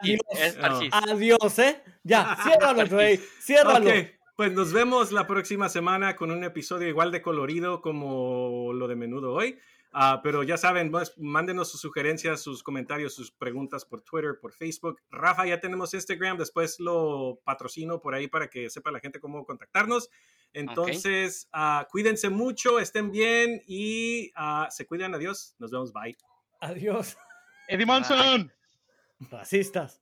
Adiós, ¿eh? Ya, ciérralo, Rey. Ciérralo. Pues nos vemos la próxima semana con un episodio igual de colorido como lo de menudo hoy. Ah, pero ya saben, mándenos sus sugerencias, sus comentarios, sus preguntas por Twitter, por Facebook. Rafa, ya tenemos Instagram, después lo patrocino por ahí para que sepa la gente cómo contactarnos. Entonces, ah, cuídense mucho, estén bien y ah, se cuidan. Adiós. Nos vemos. Bye. Adiós. Eddie Monson. Racistas.